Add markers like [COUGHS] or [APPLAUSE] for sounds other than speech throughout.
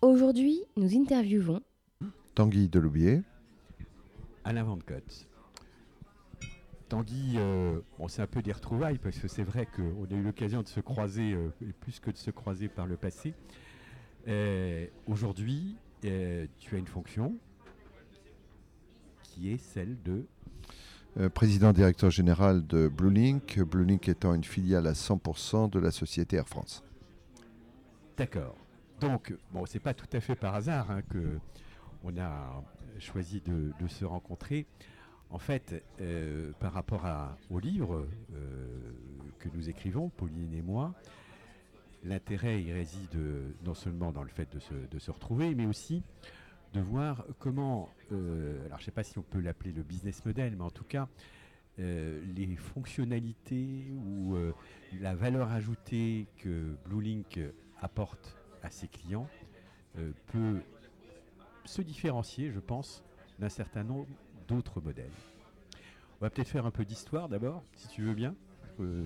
Aujourd'hui, nous interviewons Tanguy Deloubier. Alain Van Cotte. Tanguy, euh, bon, c'est un peu des retrouvailles parce que c'est vrai qu'on a eu l'occasion de se croiser, euh, plus que de se croiser par le passé. Euh, Aujourd'hui, euh, tu as une fonction qui est celle de. Euh, président directeur général de Bluelink, Bluelink étant une filiale à 100% de la société Air France. D'accord. Donc, bon, c'est pas tout à fait par hasard hein, que on a choisi de, se rencontrer. En fait, euh, par rapport au livre euh, que nous écrivons, Pauline et moi, l'intérêt réside euh, non seulement dans le fait de se, retrouver, mais aussi de voir comment, alors je ne sais pas si on peut l'appeler le business model, mais en tout cas, les fonctionnalités ou la valeur ajoutée que Bluelink apporte à ses clients euh, peut se différencier, je pense, d'un certain nombre d'autres modèles. On va peut-être faire un peu d'histoire d'abord, si tu veux bien. Euh,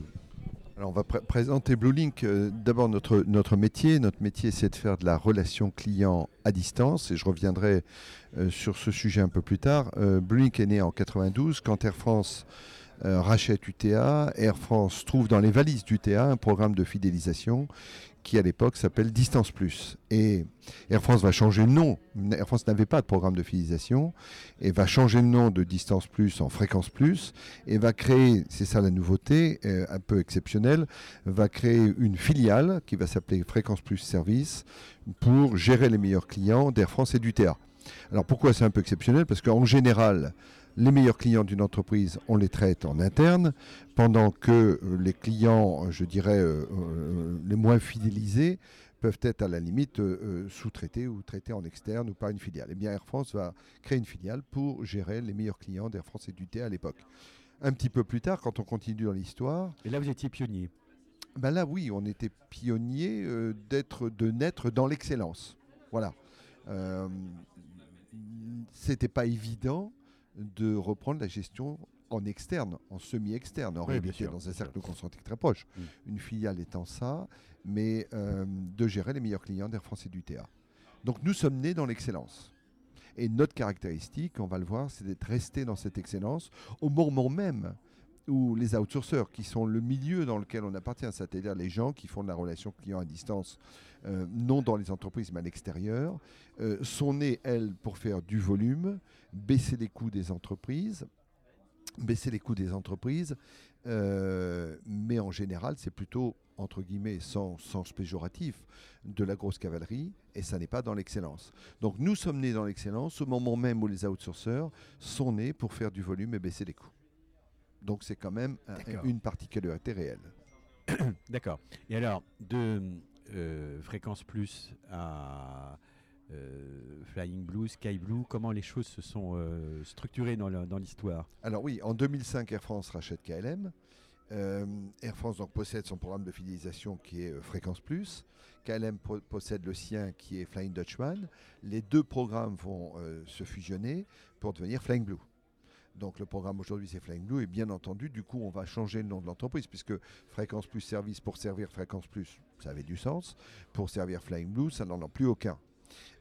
Alors on va pr- présenter Bluelink. Euh, D'abord notre, notre métier. Notre métier c'est de faire de la relation client à distance et je reviendrai euh, sur ce sujet un peu plus tard. Euh, Bluelink est né en 92 quand Air France rachète UTA. Air France trouve dans les valises d'UTA un programme de fidélisation qui à l'époque s'appelle Distance Plus. Et Air France va changer de nom. Air France n'avait pas de programme de fidélisation et va changer le nom de Distance Plus en Fréquence Plus et va créer, c'est ça la nouveauté, euh, un peu exceptionnelle, va créer une filiale qui va s'appeler Fréquence Plus Service pour gérer les meilleurs clients d'Air France et d'UTA. Alors pourquoi c'est un peu exceptionnel? Parce qu'en général, les meilleurs clients d'une entreprise, on les traite en interne, pendant que euh, les clients, euh, je dirais, euh, euh, les moins fidélisés, peuvent être à la limite euh, sous-traités ou traités en externe ou par une filiale. Eh bien, Air France va créer une filiale pour gérer les meilleurs clients d'Air France et d'UTA à l'époque. Un petit peu plus tard, quand on continue dans l'histoire, et là, vous étiez pionnier. ben là, oui, on était pionnier d'être, de naître dans l'excellence. Voilà. C'était pas évident de reprendre la gestion en externe, en semi-externe, en Oui, réalité, dans un cercle concentrique très proche. Mm. Une filiale étant ça, mais euh, de gérer les meilleurs clients d'Air France et du TA. Donc nous sommes nés dans l'excellence. Et notre caractéristique, on va le voir, c'est d'être resté dans cette excellence au moment même où les outsourceurs, qui sont le milieu dans lequel on appartient, c'est-à-dire les gens qui font de la relation client à distance, euh, non dans les entreprises mais à l'extérieur, euh, sont nés, elles, pour faire du volume, baisser les coûts des entreprises, baisser les coûts des entreprises, euh, mais en général, c'est plutôt, entre guillemets, sans sens péjoratif, de la grosse cavalerie, et ça n'est pas dans l'excellence. Donc nous sommes nés dans l'excellence au moment même où les outsourceurs sont nés pour faire du volume et baisser les coûts. Donc c'est quand même un- une particularité réelle. [COUGHS] D'accord. Et alors, de euh, Fréquence Plus à euh, Flying Blue, Sky Blue, comment les choses se sont euh, structurées dans l'histoire? Alors oui, en 2005, Air France rachète KLM. Euh, Air France donc, possède son programme de fidélisation qui est Fréquence Plus. KLM po- possède le sien qui est Flying Dutchman. Les deux programmes vont se fusionner pour devenir Flying Blue. Donc le programme aujourd'hui c'est Flying Blue et bien entendu du coup on va changer le nom de l'entreprise puisque Fréquence Plus Service pour servir Fréquence Plus ça avait du sens. Pour servir Flying Blue ça n'en a plus aucun.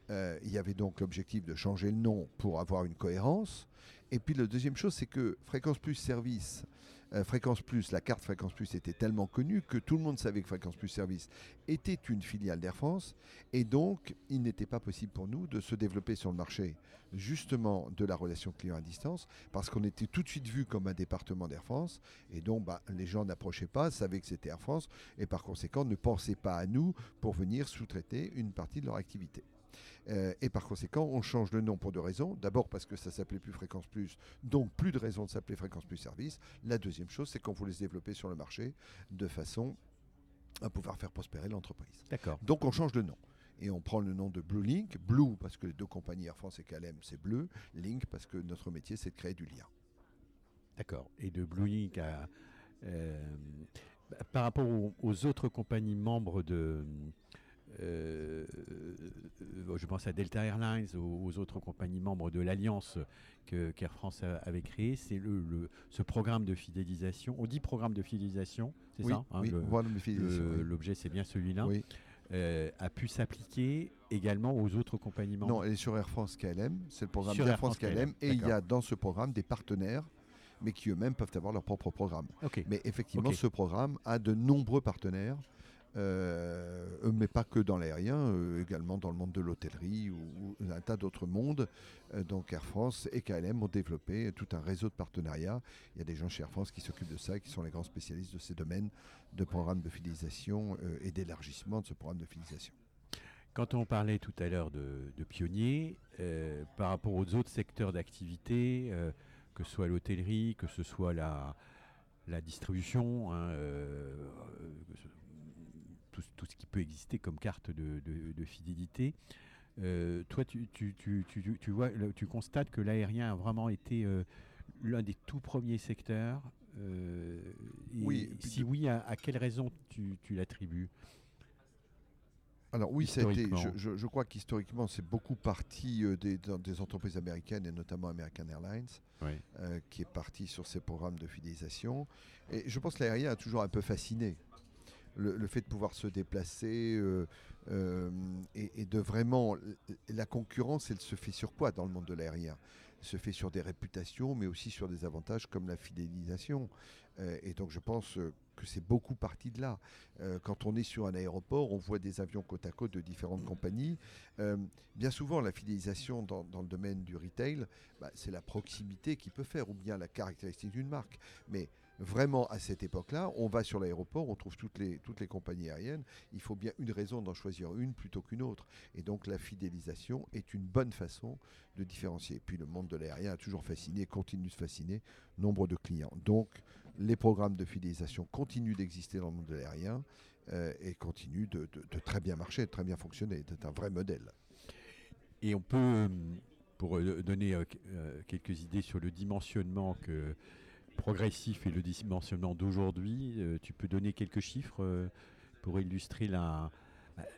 Euh, il y avait donc l'objectif de changer le nom pour avoir une cohérence. Et puis la deuxième chose, c'est que Fréquence Plus Service, euh, Fréquence Plus, la carte Fréquence Plus était tellement connue que tout le monde savait que Fréquence Plus Service était une filiale d'Air France. Et donc, il n'était pas possible pour nous de se développer sur le marché justement de la relation client à distance, parce qu'on était tout de suite vu comme un département d'Air France. Et donc, bah, les gens n'approchaient pas, savaient que c'était Air France, et par conséquent ne pensaient pas à nous pour venir sous-traiter une partie de leur activité. Euh, et par conséquent, on change le nom pour deux raisons. D'abord parce que ça s'appelait plus Fréquence Plus, donc plus de raison de s'appeler Fréquence Plus Service. La deuxième chose, c'est qu'on voulait se développer sur le marché de façon à pouvoir faire prospérer l'entreprise. D'accord. Donc on change de nom. Et on prend le nom de Blue Link. Blue parce que les deux compagnies Air France et KLM, c'est bleu. Link parce que notre métier, c'est de créer du lien. D'accord. Et de Blue Link à, euh, par rapport aux, autres compagnies membres de, euh, euh, je pense à Delta Airlines, aux, aux autres compagnies membres de l'alliance qu'Air France avait créée, c'est le, le- ce programme de fidélisation. On dit programme de fidélisation, c'est oui, ça hein, oui. L'objet, c'est bien celui-là. Euh, a pu s'appliquer également aux autres compagnies membres. Non, elle est sur Air France KLM. C'est le programme d'Air Air France France KLM. KLM, Et il y a dans ce programme des partenaires, mais qui eux-mêmes peuvent avoir leur propre programme. Mais effectivement, ce programme a de nombreux partenaires, euh, mais pas que dans l'aérien, euh, également dans le monde de l'hôtellerie ou, un tas d'autres mondes. Euh, donc Air France et KLM ont développé tout un réseau de partenariats. Il y a des gens chez Air France qui s'occupent de ça et qui sont les grands spécialistes de ces domaines de programmes de fidélisation et d'élargissement de ce programme de fidélisation. Quand on parlait tout à l'heure de, de pionniers, par rapport aux autres secteurs d'activité, que ce soit l'hôtellerie, que ce soit la, la distribution, hein, euh, euh, que ce- tout, tout ce qui peut exister comme carte de, de- de fidélité, euh, toi, tu, tu, tu, tu, tu vois, tu constates que l'aérien a vraiment été euh, l'un des tout premiers secteurs. euh, et Oui, si oui, à, à quelle raison tu, l'attribues? Alors oui, je, je- je crois qu'historiquement, c'est beaucoup parti des, entreprises américaines et notamment American Airlines. Oui. qui est parti sur ces programmes de fidélisation. Et je pense que l'aérien a toujours un peu fasciné. Le, fait de pouvoir se déplacer euh, euh, et, de vraiment... La concurrence, elle se fait sur quoi dans le monde de l'aérien? Elle se fait sur des réputations, mais aussi sur des avantages comme la fidélisation. Euh, et donc je pense que c'est beaucoup parti de là. Quand on est sur un aéroport, on voit des avions côte à côte de différentes compagnies. Bien souvent, la fidélisation dans, dans le domaine du retail, bah, c'est la proximité qui peut faire, ou bien la caractéristique d'une marque. Mais vraiment, à cette époque-là, on va sur l'aéroport, on trouve toutes les, toutes les compagnies aériennes. Il faut bien une raison d'en choisir une plutôt qu'une autre. Et donc, la fidélisation est une bonne façon de différencier. Et puis, le monde de l'aérien a toujours fasciné, continue de fasciner nombre de clients. Donc, les programmes de fidélisation continuent d'exister dans le monde de l'aérien euh, et continuent de, très bien marcher, de très bien fonctionner, d'être un vrai modèle. Et on peut, euh, pour euh, donner qu- quelques idées sur le dimensionnement que, progressif et le dimensionnement d'aujourd'hui, euh, tu peux donner quelques chiffres euh, pour illustrer la,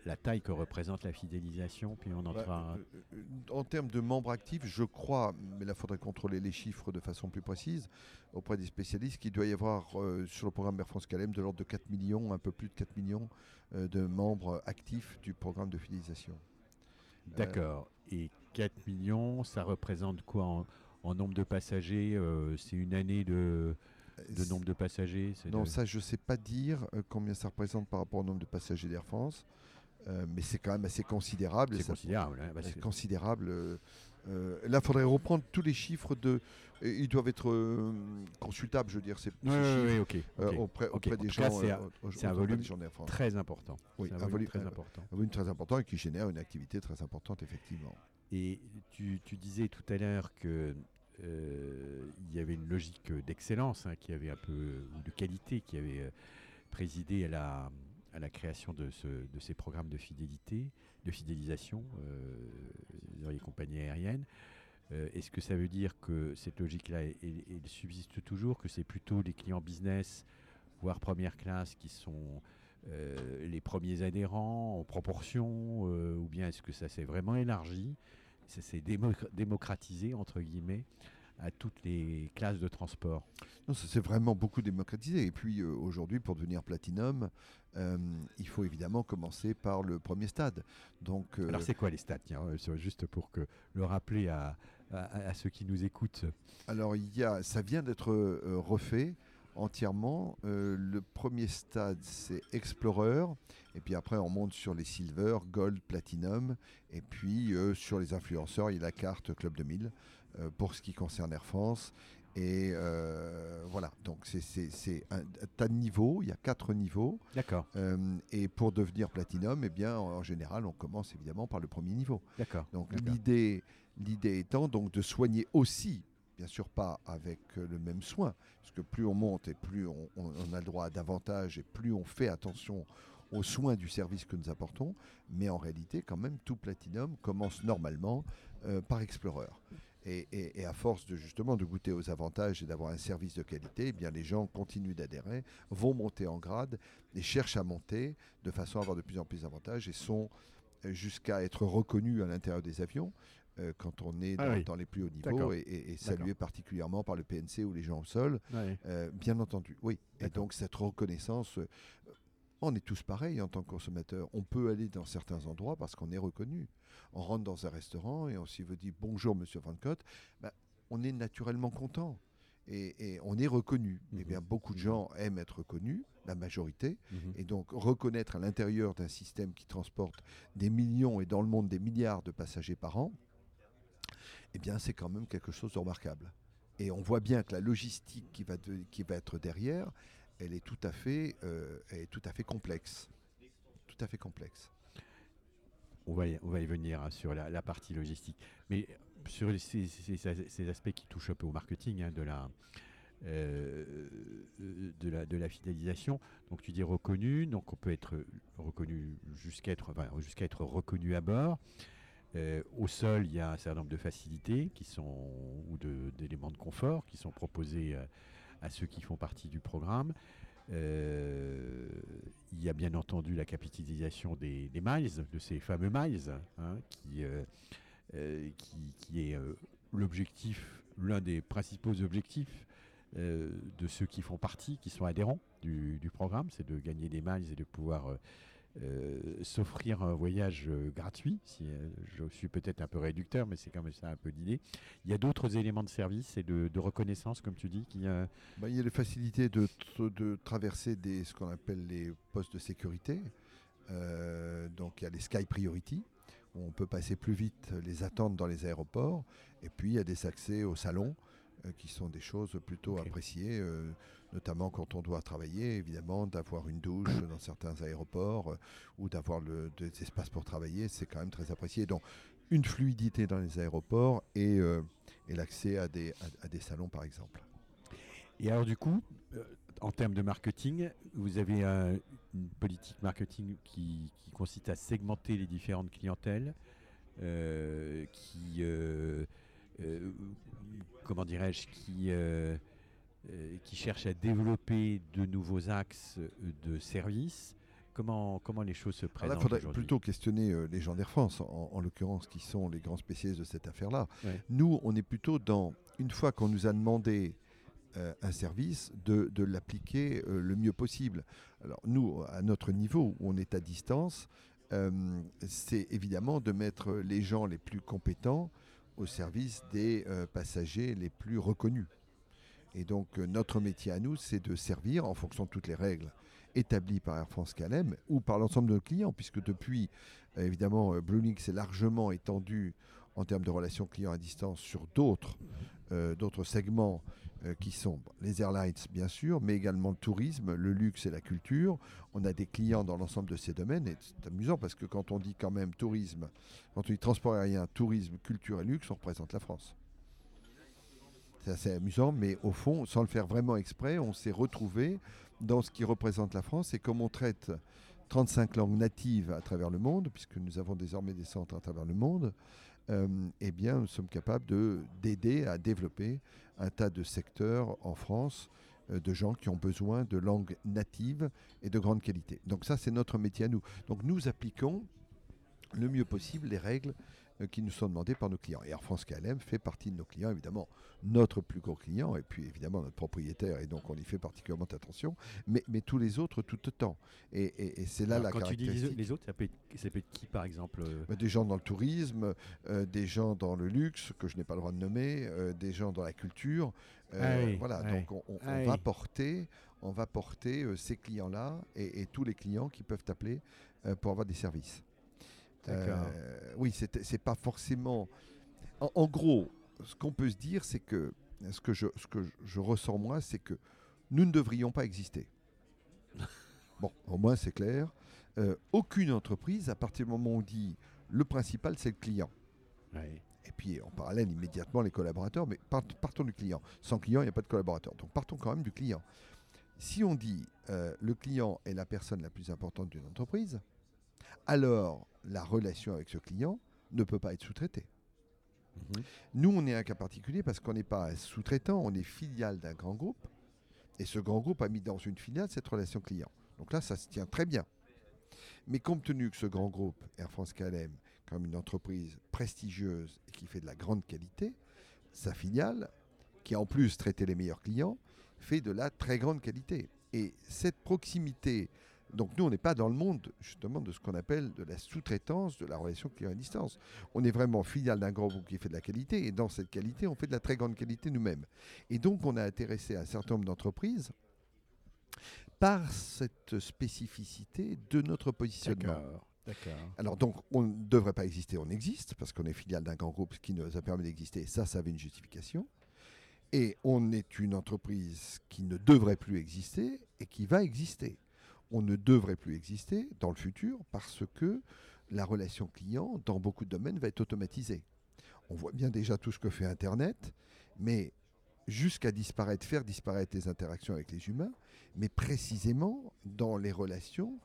la taille que représente la fidélisation, puis on entrera... Euh, en termes de membres actifs, je crois, mais là il faudrait contrôler les chiffres de façon plus précise auprès des spécialistes, qu'il doit y avoir euh, sur le programme Air France KLM de l'ordre de 4 millions, un peu plus de 4 millions euh, de membres actifs du programme de fidélisation. D'accord. Et 4 millions, ça représente quoi en, en nombre de passagers euh, C'est une année de, de nombre de passagers Non, de- ça je ne sais pas dire euh, combien ça représente par rapport au nombre de passagers d'Air France, euh, mais c'est quand même assez considérable. C'est considérable. hein, parce C'est considérable. euh, là, il faudrait reprendre tous les chiffres de. ils doivent être euh, consultables, je veux dire, ces, auprès, des gens. c'est un- volume. Très important. Oui, un volume très important. Un volume très important et qui génère une activité très importante, effectivement. Et tu, tu disais tout à l'heure que il y avait une logique d'excellence hein, qui avait un peu ou de qualité qui avait euh, présidé à la, à la création de, ce, de ces programmes de fidélité, de fidélisation euh, dans les compagnies aériennes. Euh, Est-ce que ça veut dire que cette logique-là subsiste toujours, que c'est plutôt les clients business, voire première classe, qui sont euh, les premiers adhérents en proportion, euh, ou bien est-ce que ça s'est vraiment élargi, s'est démo- démocratisé, entre guillemets, à toutes les classes de transport Non, ça s'est vraiment beaucoup démocratisé. Et puis euh, aujourd'hui, pour devenir platinum, euh, il faut évidemment commencer par le premier stade. Donc, Alors c'est quoi les stades Juste pour que le rappeler à, à, ceux qui nous écoutent. Alors il y a, ça vient d'être refait entièrement. Euh, le premier stade, c'est Explorer. Et puis après, on monte sur les Silver, Gold, Platinum. Et puis euh, sur les influenceurs, il y a la carte Club 2000 euh, pour ce qui concerne Air France. Et voilà, donc c'est un tas de niveaux, il y a quatre niveaux. D'accord. et pour devenir Platinum, eh bien, en général, on commence évidemment par le premier niveau. D'accord. Donc l'idée étant donc de soigner aussi bien sûr pas avec euh, le même soin, parce que plus on monte et plus on, a le droit à davantage et plus on fait attention aux soins du service que nous apportons, mais en réalité, quand même, tout Platinum commence normalement euh, par Explorer. Et, à force de justement de goûter aux avantages et d'avoir un service de qualité, eh bien les gens continuent d'adhérer, vont monter en grade et cherchent à monter de façon à avoir de plus en plus d'avantages et sont euh, jusqu'à être reconnus à l'intérieur des avions. Euh, quand on est ah dans, les plus hauts niveaux et, salué particulièrement par le PNC ou les gens au sol, euh, bien entendu. Oui. Et donc cette reconnaissance, euh, on est tous pareils en tant que consommateurs. On peut aller dans certains endroits parce qu'on est reconnu. On rentre dans un restaurant et on s'y veut dire bonjour Monsieur Van Cott, ben, on est naturellement content. Et, on est reconnu. Eh bien, mhm. beaucoup de gens aiment être reconnus, la majorité, mhm. et donc reconnaître à l'intérieur d'un système qui transporte des millions et dans le monde des milliards de passagers par an, eh bien c'est quand même quelque chose de remarquable. Et on voit bien que la logistique qui va, être derrière, elle est tout à fait, euh, est tout à fait complexe. Tout à fait complexe. On va y, venir hein, sur la, partie logistique. Mais sur ces, aspects qui touchent un peu au marketing hein, de, la, euh, de la fidélisation, donc tu dis reconnu, donc on peut être reconnu jusqu'à être, jusqu'à être reconnu à bord. Euh, au sol, il y a un certain nombre de facilités qui sont, ou d'éléments de, confort qui sont proposés euh, à ceux qui font partie du programme. Euh, il y a bien entendu la capitalisation des, miles, de ces fameux miles, hein, qui, qui, est l'objectif, l'un des principaux objectifs de ceux qui font partie, qui sont adhérents du, du programme, c'est de gagner des miles et de pouvoir euh, s'offrir un voyage euh, gratuit. Si, euh, je suis peut-être un peu réducteur, mais c'est quand même ça un peu l'idée. Il y a d'autres éléments de service et de, reconnaissance, comme tu dis. Qui, bah, il y a les facilités de, de traverser des, ce qu'on appelle les postes de sécurité. donc il y a les Sky Priority, où on peut passer plus vite les attentes dans les aéroports. Et puis il y a des accès au salon euh, qui sont des choses plutôt appréciées, euh, notamment quand on doit travailler, évidemment, d'avoir une douche dans certains aéroports euh, ou d'avoir des espaces pour travailler, c'est quand même très apprécié. Donc, une fluidité dans les aéroports et, et l'accès à des, à, des salons, par exemple. Et alors, du coup, en termes de marketing, vous avez une politique marketing qui, consiste à segmenter les différentes clientèles, qui euh, comment dirais-je, qui, euh, euh, qui cherche à développer de nouveaux axes de services. Comment, comment les choses se présentent Il faudrait plutôt questionner les gens d'Air France, en, l'occurrence, qui sont les grands spécialistes de cette affaire-là. Nous, on est plutôt dans, une fois qu'on nous a demandé un service, de, de l'appliquer le mieux possible. Alors nous, à notre niveau, où on est à distance, c'est évidemment de mettre les gens les plus compétents au service des euh, passagers les plus reconnus. Et donc euh, notre métier à nous, c'est de servir en fonction de toutes les règles établies par Air France KLM ou par l'ensemble de nos clients, puisque depuis, euh, évidemment, Blue s'est largement étendu en termes de relations clients à distance sur d'autres d'autres segments qui sont les airlines, bien sûr, mais également le tourisme, le luxe et la culture. On a des clients dans l'ensemble de ces domaines et c'est amusant parce que quand on dit quand même tourisme, quand on dit transport aérien, tourisme, culture et luxe, on représente la France. C'est assez amusant, mais au fond, sans le faire vraiment exprès, on s'est retrouvé dans ce qui représente la France et comme on traite 35 langues natives à travers le monde, puisque nous avons désormais des centres à travers le monde, euh, eh bien, nous sommes capables d'aider à développer un tas de secteurs en France euh, de gens qui ont besoin de langues natives et de grande qualité. Donc ça, c'est notre métier à nous. Donc nous appliquons le mieux possible les règles qui nous sont demandés par nos clients. Et Air France KLM fait partie de nos clients, évidemment, notre plus gros client, et puis évidemment notre propriétaire, et donc on y fait particulièrement attention, mais, mais tous les autres tout autant. Et, et, c'est là Alors, la quand tu dis caractéristique. les, autres, ça peut, être, ça peut être qui par exemple euh, Bah, Des gens dans le tourisme, euh, des gens dans le luxe, que je n'ai pas le droit de nommer, euh, des gens dans la culture. Euh, Ah voilà, ah donc on, on- Ah on va porter, on va porter euh, ces clients-là et, et tous les clients qui peuvent appeler euh, pour avoir des services. Euh, oui, c'est pas forcément. En, en gros, ce qu'on peut se dire, c'est que ce que je, ce que je- je ressens moi, c'est que nous ne devrions pas exister. [LAUGHS] Bon, au moins c'est clair. Euh, aucune entreprise, à partir du moment où on dit le principal, c'est le client. Et puis en parallèle, immédiatement, les collaborateurs. Mais part- partons du client. Sans client, il n'y a pas de collaborateur. Donc partons quand même du client. Si on dit euh, le client est la personne la plus importante d'une entreprise, alors la relation avec ce client ne peut pas être sous-traitée. Mhm. Nous, on est un cas particulier parce qu'on n'est pas sous-traitant, on est filiale d'un grand groupe. Et ce grand groupe a mis dans une filiale cette relation client. Donc là, ça se tient très bien. Mais compte tenu que ce grand groupe, Air France KLM, comme une entreprise prestigieuse et qui fait de la grande qualité, sa filiale, qui a en plus traité les meilleurs clients, fait de la très grande qualité. Et cette proximité, donc nous, on n'est pas dans le monde justement de ce qu'on appelle de la sous-traitance, de la relation client à distance. On est vraiment filiale d'un grand groupe qui fait de la qualité, et dans cette qualité, on fait de la très grande qualité nous-mêmes. Et donc, on a intéressé un certain nombre d'entreprises par cette spécificité de notre positionnement. Alors donc, on ne devrait pas exister, on existe, parce qu'on est filiale d'un grand groupe qui nous a permis d'exister, et ça, ça avait une justification. Et on est une entreprise qui ne devrait plus exister et qui va exister. On ne devrait plus exister dans le futur parce que la relation client, dans beaucoup de domaines, va être automatisée. On voit bien déjà tout ce que fait Internet, mais jusqu'à disparaître, faire disparaître les interactions avec les humains, mais précisément dans les relations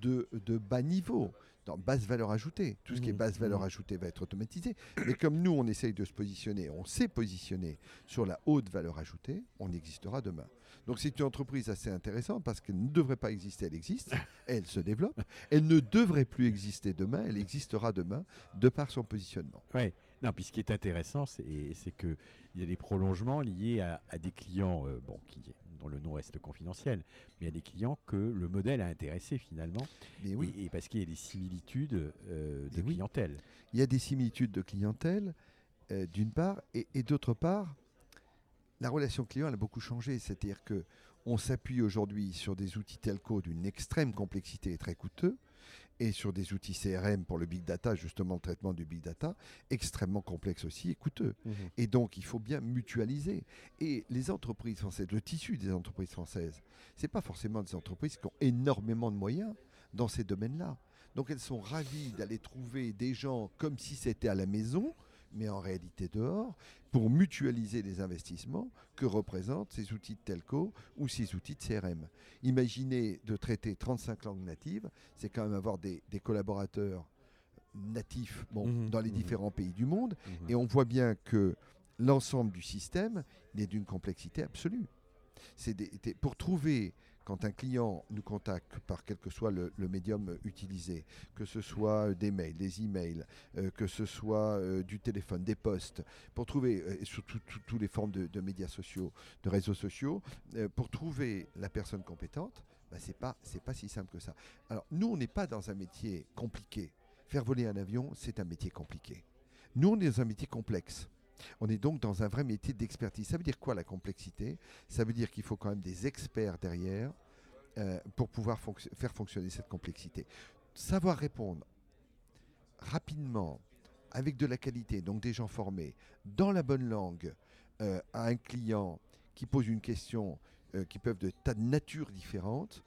de, de bas niveau, dans basse valeur ajoutée. Tout ce qui est Mhm. basse valeur Mhm. ajoutée va être automatisé. Mais comme nous, on essaye de se positionner, on s'est positionné sur la haute valeur ajoutée, on existera demain. Donc c'est une entreprise assez intéressante parce qu'elle ne devrait pas exister, elle existe, [LAUGHS] elle se développe. Elle ne devrait plus exister demain, elle existera demain de par son positionnement. Ouais. Non, puis ce qui est intéressant, c'est c'est que il y a des prolongements liés à, à des clients, euh, bon, qui, dont le nom reste confidentiel, mais à des clients que le modèle a intéressé finalement, Mais oui, et, et parce qu'il y a des similitudes euh, de oui. clientèle. il y a des similitudes de clientèle, euh, d'une part, et, et d'autre part, la relation client elle a beaucoup changé. C'est-à-dire que on s'appuie aujourd'hui sur des outils telco d'une extrême complexité et très coûteux, et sur des outils CRM pour le big data, justement le traitement du big data, extrêmement complexe aussi et coûteux. Et donc, il faut bien mutualiser. Et les entreprises françaises, le tissu des entreprises françaises, c'est pas forcément des entreprises qui ont énormément de moyens dans ces domaines-là. Donc, elles sont ravies d'aller trouver des gens comme si c'était à la maison, mais en réalité dehors, pour mutualiser les investissements que représentent ces outils de telco ou ces outils de CRM. Imaginez de traiter 35 langues natives, c'est quand même avoir des, des collaborateurs natifs bon, Mhm, dans les mhm. différents pays du monde. Mhm. Et on voit bien que l'ensemble du système est d'une complexité absolue. C'est pour trouver, quand un client nous contacte par quel que soit le, médium utilisé, que ce soit des mails, des emails, euh, que ce soit euh, du téléphone, des postes, pour trouver, euh, sur tout- tout- toutes les formes de, médias sociaux, de réseaux sociaux, euh, pour trouver la personne compétente, bah, c'est pas, pas si simple que ça. Alors nous, on n'est pas dans un métier compliqué. Faire voler un avion, c'est un métier compliqué. Nous, on est dans un métier complexe. On est donc dans un vrai métier d'expertise. Ça veut dire quoi la complexité? Ça veut dire qu'il faut quand même des experts derrière euh, pour pouvoir faire fonctionner cette complexité. Savoir répondre rapidement, avec de la qualité, donc des gens formés, dans la bonne langue, euh, à un client qui pose une question euh, qui peuvent de tas de natures différentes.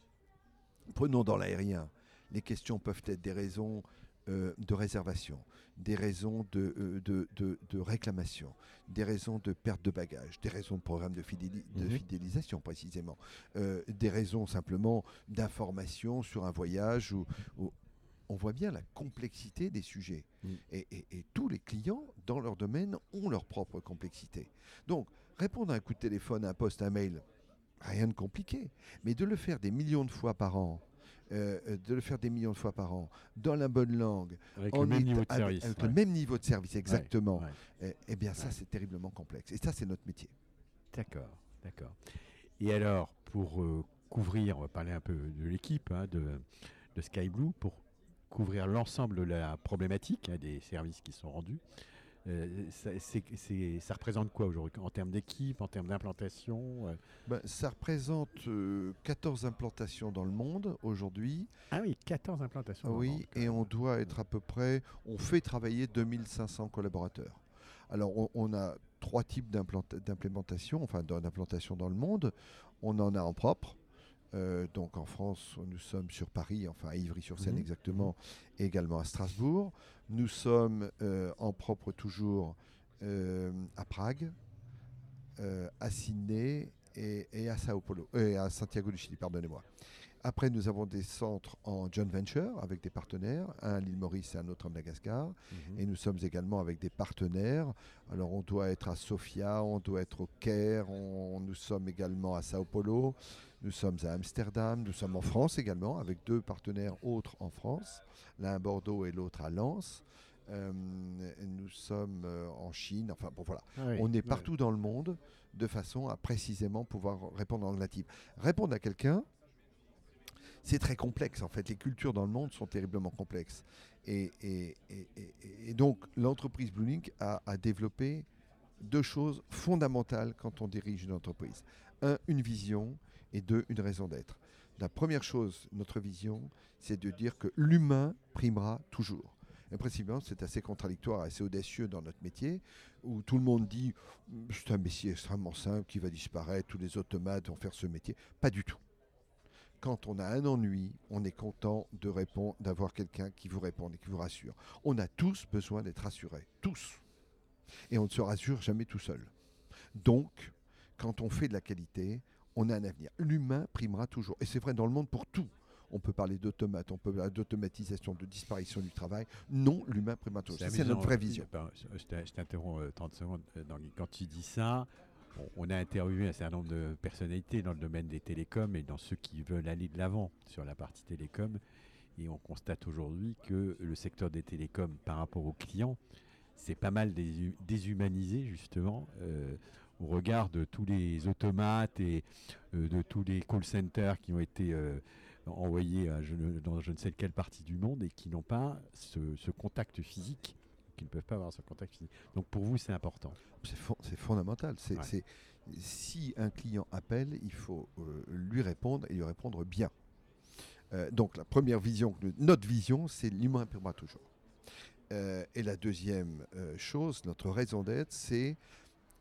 Prenons dans l'aérien, les questions peuvent être des raisons euh, de réservation, des raisons de, euh, de, de- de réclamation, des raisons de perte de bagages, des raisons de programme de, fidéli- Mhm. fidélisation précisément, euh, des raisons simplement d'information sur un voyage. Ou, ou- on voit bien la complexité des sujets. Et, et- et tous les clients, dans leur domaine, ont leur propre complexité. Donc, répondre à un coup de téléphone, à un poste, à un mail, rien de compliqué. Mais de le faire des millions de fois par an, euh, de le faire des millions de fois par an, dans la bonne langue, Avec en le même niveau de service. avec ouais. le même niveau de service, exactement. Ouais, ouais. Eh, eh bien, ça, c'est terriblement complexe. Et ça, c'est notre métier. D'accord, d'accord. Et alors, pour euh, couvrir, on va parler un peu de l'équipe hein, de, de Sky Blue, pour couvrir l'ensemble de la problématique hein, des services qui sont rendus, euh, ça, c'est- c'est- ça représente quoi aujourd'hui en termes d'équipe, en termes d'implantation euh? Ben, ça représente euh, 14 implantations dans le monde aujourd'hui. Ah oui, 14 implantations. dans le Oui, monde, et on doit être à peu près, on fait travailler 2500 collaborateurs. Alors, on, on a trois types d'implant- d'implémentation, enfin d'im- d'implantation dans le monde. On en a en propre. Euh, donc en France, nous sommes sur Paris, enfin à Ivry-sur-Seine Mhm. exactement, et également à Strasbourg. Nous sommes euh, en propre toujours euh, à Prague, à Sydney et, et à Sao Paulo, et à Santiago du Chili, pardonnez-moi. Après, nous avons des centres en joint venture avec des partenaires, un à l'île Maurice et un autre à Madagascar. Mhm. Et nous sommes également avec des partenaires. Alors, on doit être à Sofia, on doit être au Caire, on- nous sommes également à Sao Paulo, nous sommes à Amsterdam, nous sommes en France également, avec deux partenaires autres en France, l'un à Bordeaux et l'autre à Lens. Euh, nous sommes euh, en Chine, enfin bon voilà. Ah oui, On est partout dans le monde de façon à précisément pouvoir répondre en native. Répondre à quelqu'un, c'est très complexe en fait. Les cultures dans le monde sont terriblement complexes. Et, et- et- et- et donc l'entreprise Blue Link a, a développé deux choses fondamentales quand on dirige une entreprise. Un, une vision et deux, une raison d'être. La première chose, notre vision, c'est de dire que l'humain primera toujours. Et précisément, c'est assez contradictoire, assez audacieux dans notre métier, où tout le monde dit c'est un métier extrêmement simple qui va disparaître, tous les automates vont faire ce métier. Pas du tout. Quand on a un ennui, on est content de répondre, d'avoir quelqu'un qui vous réponde et qui vous rassure. On a tous besoin d'être rassurés, tous. Et on ne se rassure jamais tout seul. Donc, quand on fait de la qualité, on a un avenir. L'humain primera toujours. Et c'est vrai dans le monde pour tout. On peut parler d'automates, on peut parler d'automatisation, de disparition du travail. Non, l'humain primera toujours. C'est notre vraie euh, vision. je je t'in- je t'interromps euh, 30 secondes. euh, quand tu dis ça, on, a interviewé un certain nombre de personnalités dans le domaine des télécoms et dans ceux qui veulent aller de l'avant sur la partie télécom. Et on constate aujourd'hui que le secteur des télécoms par rapport aux clients, c'est pas mal déshumanisé justement euh, au regard de tous les automates et euh, de tous les call centers qui ont été euh, envoyés à je ne- dans je ne sais quelle partie du monde et qui n'ont pas ce, ce contact physique, qui ne peuvent pas avoir ce contact physique. Donc pour vous, c'est important. C'est fon- c'est fondamental. C'est, Ouais. c'est- si un client appelle, il faut euh, lui répondre et lui répondre bien. Euh, donc la première vision, notre vision, c'est l'humain primera toujours. Euh, et la deuxième chose, notre raison d'être, c'est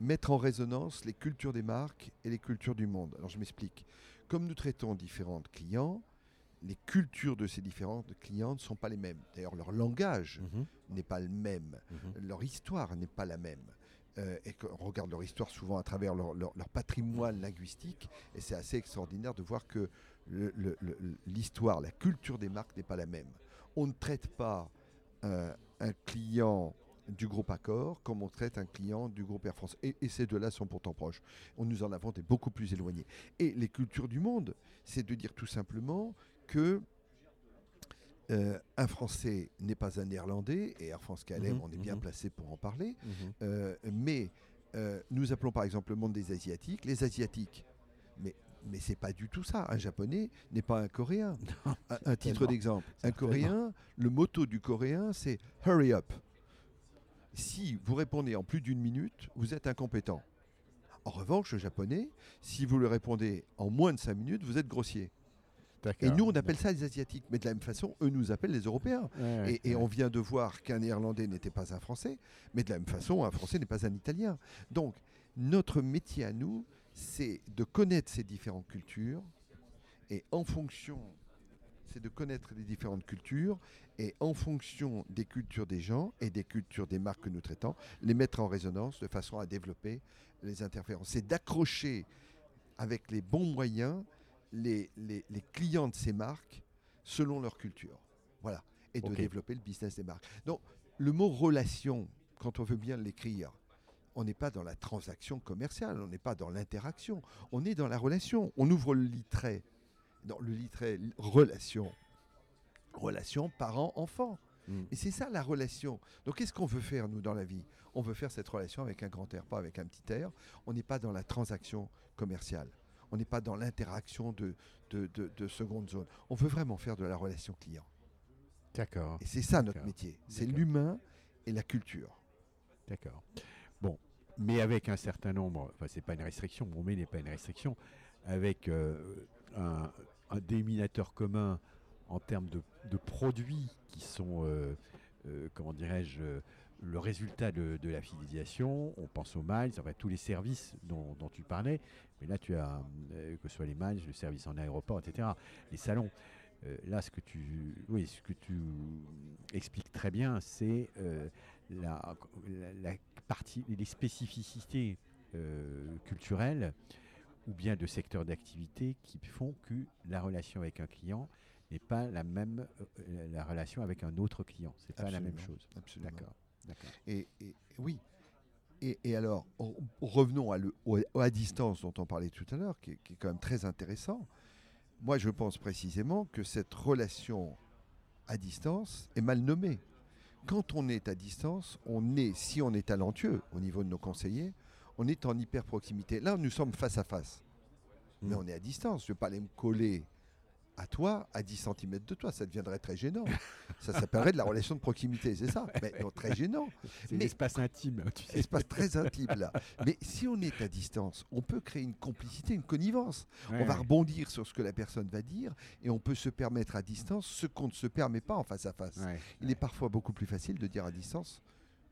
mettre en résonance les cultures des marques et les cultures du monde. Alors je m'explique. Comme nous traitons différents clients, les cultures de ces différents clients ne sont pas les mêmes. D'ailleurs, leur langage n'est pas le même leur histoire n'est pas la même. Euh, et qu'on regarde leur histoire souvent à travers leur, leur- leur patrimoine linguistique, et c'est assez extraordinaire de voir que l'histoire, la culture des marques n'est pas la même. On ne traite pas euh, un client du groupe Accor comme on traite un client du groupe Air France. Et, et ces deux-là sont pourtant proches. On nous en avons des beaucoup plus éloignés. Et les cultures du monde, c'est de dire tout simplement que euh, un Français n'est pas un Néerlandais, et Air France KLM, Mhm, on est bien mhm. placé pour en parler. Euh, mais euh, nous appelons par exemple le monde des Asiatiques les Asiatiques. Mais, mais c'est pas du tout ça. Un Japonais n'est pas un Coréen. [LAUGHS] un, un titre d'exemple. Un. Coréen, le motto du Coréen, c'est Hurry up. Si vous répondez en plus d'une minute, vous êtes incompétent. En revanche, le japonais, si vous le répondez en moins de cinq minutes, vous êtes grossier. Et nous, on appelle ça les Asiatiques. Mais de la même façon, eux nous appellent les Européens. Et, et on vient de voir qu'un Néerlandais n'était pas un Français, mais de la même façon, un Français n'est pas un Italien. Donc, notre métier à nous, c'est de connaître ces différentes cultures, et en fonction, c'est de connaître les différentes cultures, et en fonction des cultures des gens et des cultures des marques que nous traitons, les mettre en résonance de façon à développer les interférences. C'est d'accrocher avec les bons moyens les, les- les clients de ces marques selon leur culture. Voilà. Et de développer le business des marques. Donc, le mot relation, quand on veut bien l'écrire, on n'est pas dans la transaction commerciale, on n'est pas dans l'interaction, on est dans la relation. On ouvre le lit trait dans le littré relation. Relation parent-enfant. Mm. Et c'est ça la relation. Donc qu'est-ce qu'on veut faire, nous, dans la vie? On veut faire cette relation avec un grand R, pas avec un petit R. On n'est pas dans la transaction commerciale. On n'est pas dans l'interaction de, de, de- de seconde zone. On veut vraiment faire de la relation client. D'accord. Et c'est ça notre métier. C'est l'humain et la culture. D'accord. Bon, mais avec un certain nombre, enfin c'est pas une restriction, mon mais n'est pas une restriction, avec euh, un, un dénominateur commun en termes de, produits qui sont, euh, euh, comment dirais-je, euh, le résultat de, la fidélisation. On pense aux miles, enfin tous les services dont, tu parlais, mais là tu as, que ce soit les miles, le service en aéroport, etc., les salons. Là, ce que tu, oui, ce que tu expliques très bien, c'est la, partie, les spécificités culturelles ou bien de secteurs d'activité qui font que la relation avec un client n'est pas la même euh, la relation avec un autre client. C'est pas la même chose. Absolument. D'accord. Et, et- oui. Et, et alors, re- revenons à, le, au- à distance dont on parlait tout à l'heure, qui, est- qui est quand même très intéressant. Moi, je pense précisément que cette relation à distance est mal nommée. Quand on est à distance, on est, si on est talentueux au niveau de nos conseillers, on est en hyper proximité. Là, nous sommes face à face. Mais Mm. on est à distance. Je ne vais pas aller me coller à toi, à 10 cm de toi. Ça deviendrait très gênant. ça s'appellerait de la relation de proximité, c'est ça Mais non, très gênant. [LAUGHS] C'est Mais- l'espace intime, tu sais. Espace très intime là. Mais si on est à distance, on peut créer une complicité, une connivence. Ouais, on va ouais. rebondir sur ce que la personne va dire et on peut se permettre à distance ce qu'on ne se permet pas en face à face. Ouais. Il est parfois beaucoup plus facile de dire à distance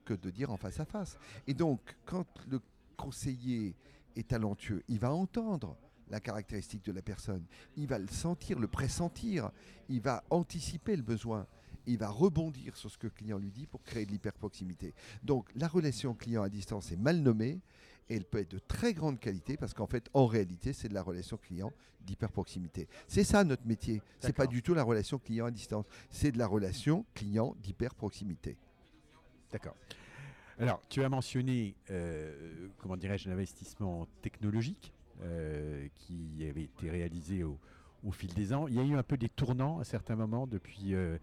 que de dire en face à face. Et donc, quand le conseiller est talentueux, il va entendre la caractéristique de la personne, il va le sentir, le pressentir, il va anticiper le besoin, il va rebondir sur ce que le client lui dit pour créer de l'hyperproximité. Donc, la relation client à distance est mal nommée et elle peut être de très grande qualité parce qu'en fait, en réalité, c'est de la relation client d'hyperproximité. C'est ça notre métier. C'est pas du tout la relation client à distance. C'est de la relation client d'hyperproximité. D'accord. Alors, tu as mentionné, euh, comment dirais-je, l'investissement technologique euh, qui avait été réalisé au, au fil des ans. Il y a eu un peu des tournants à certains moments depuis, euh,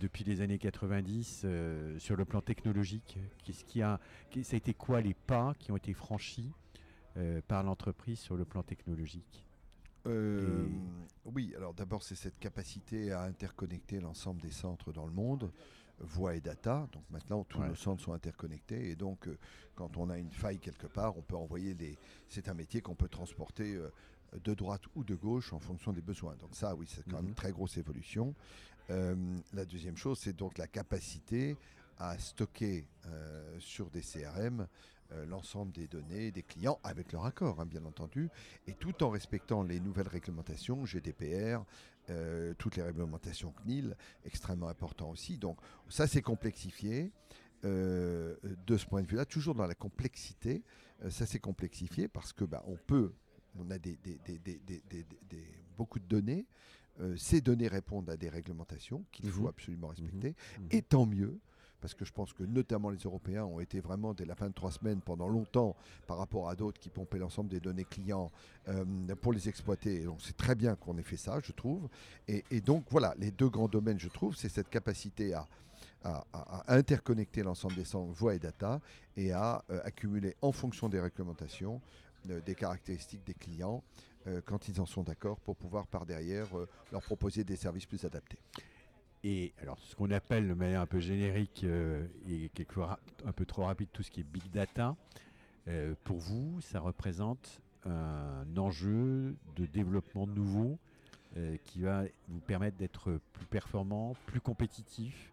depuis les années 90 euh, sur le plan technologique. Qu'est-ce qui a, qu'est- ça a été quoi les pas qui ont été franchis par l'entreprise sur le plan technologique? Euh, Oui, alors d'abord, c'est cette capacité à interconnecter l'ensemble des centres dans le monde, voix et data. Donc maintenant, tous Ouais. nos centres sont interconnectés. Et donc, euh, quand on a une faille quelque part, on peut envoyer les. C'est un métier qu'on peut transporter euh, de droite ou de gauche en fonction des besoins. Donc, ça, oui, c'est quand même Mhm. une très grosse évolution. Euh, la deuxième chose, c'est donc la capacité à stocker euh, sur des CRM euh, l'ensemble des données des clients avec leur accord, hein, bien entendu, et tout en respectant les nouvelles réglementations GDPR, euh, toutes les réglementations CNIL, extrêmement important aussi. Donc ça, c'est complexifié. Euh, de ce point de vue-là, toujours dans la complexité, euh, ça s'est complexifié parce que bah, on peut, on a des, des- des- des- des- des- des- des- beaucoup de données. Ces données répondent à des réglementations qu'il faut Mhm. absolument respecter. Mhm. Et tant mieux, parce que je pense que notamment les Européens ont été vraiment dès la fin de trois semaines pendant longtemps par rapport à d'autres qui pompaient l'ensemble des données clients euh, pour les exploiter. Et donc c'est très bien qu'on ait fait ça, je trouve. Et, donc voilà, les deux grands domaines, je trouve, c'est cette capacité à, interconnecter l'ensemble des voix et data et à euh, accumuler en fonction des réglementations euh, des caractéristiques des clients quand ils en sont d'accord pour pouvoir par derrière leur proposer des services plus adaptés. Et alors, ce qu'on appelle de manière un peu générique euh, et quelquefois un peu trop rapide, tout ce qui est big data, euh, pour vous, ça représente un enjeu de développement nouveau euh, qui va vous permettre d'être plus performant, plus compétitif?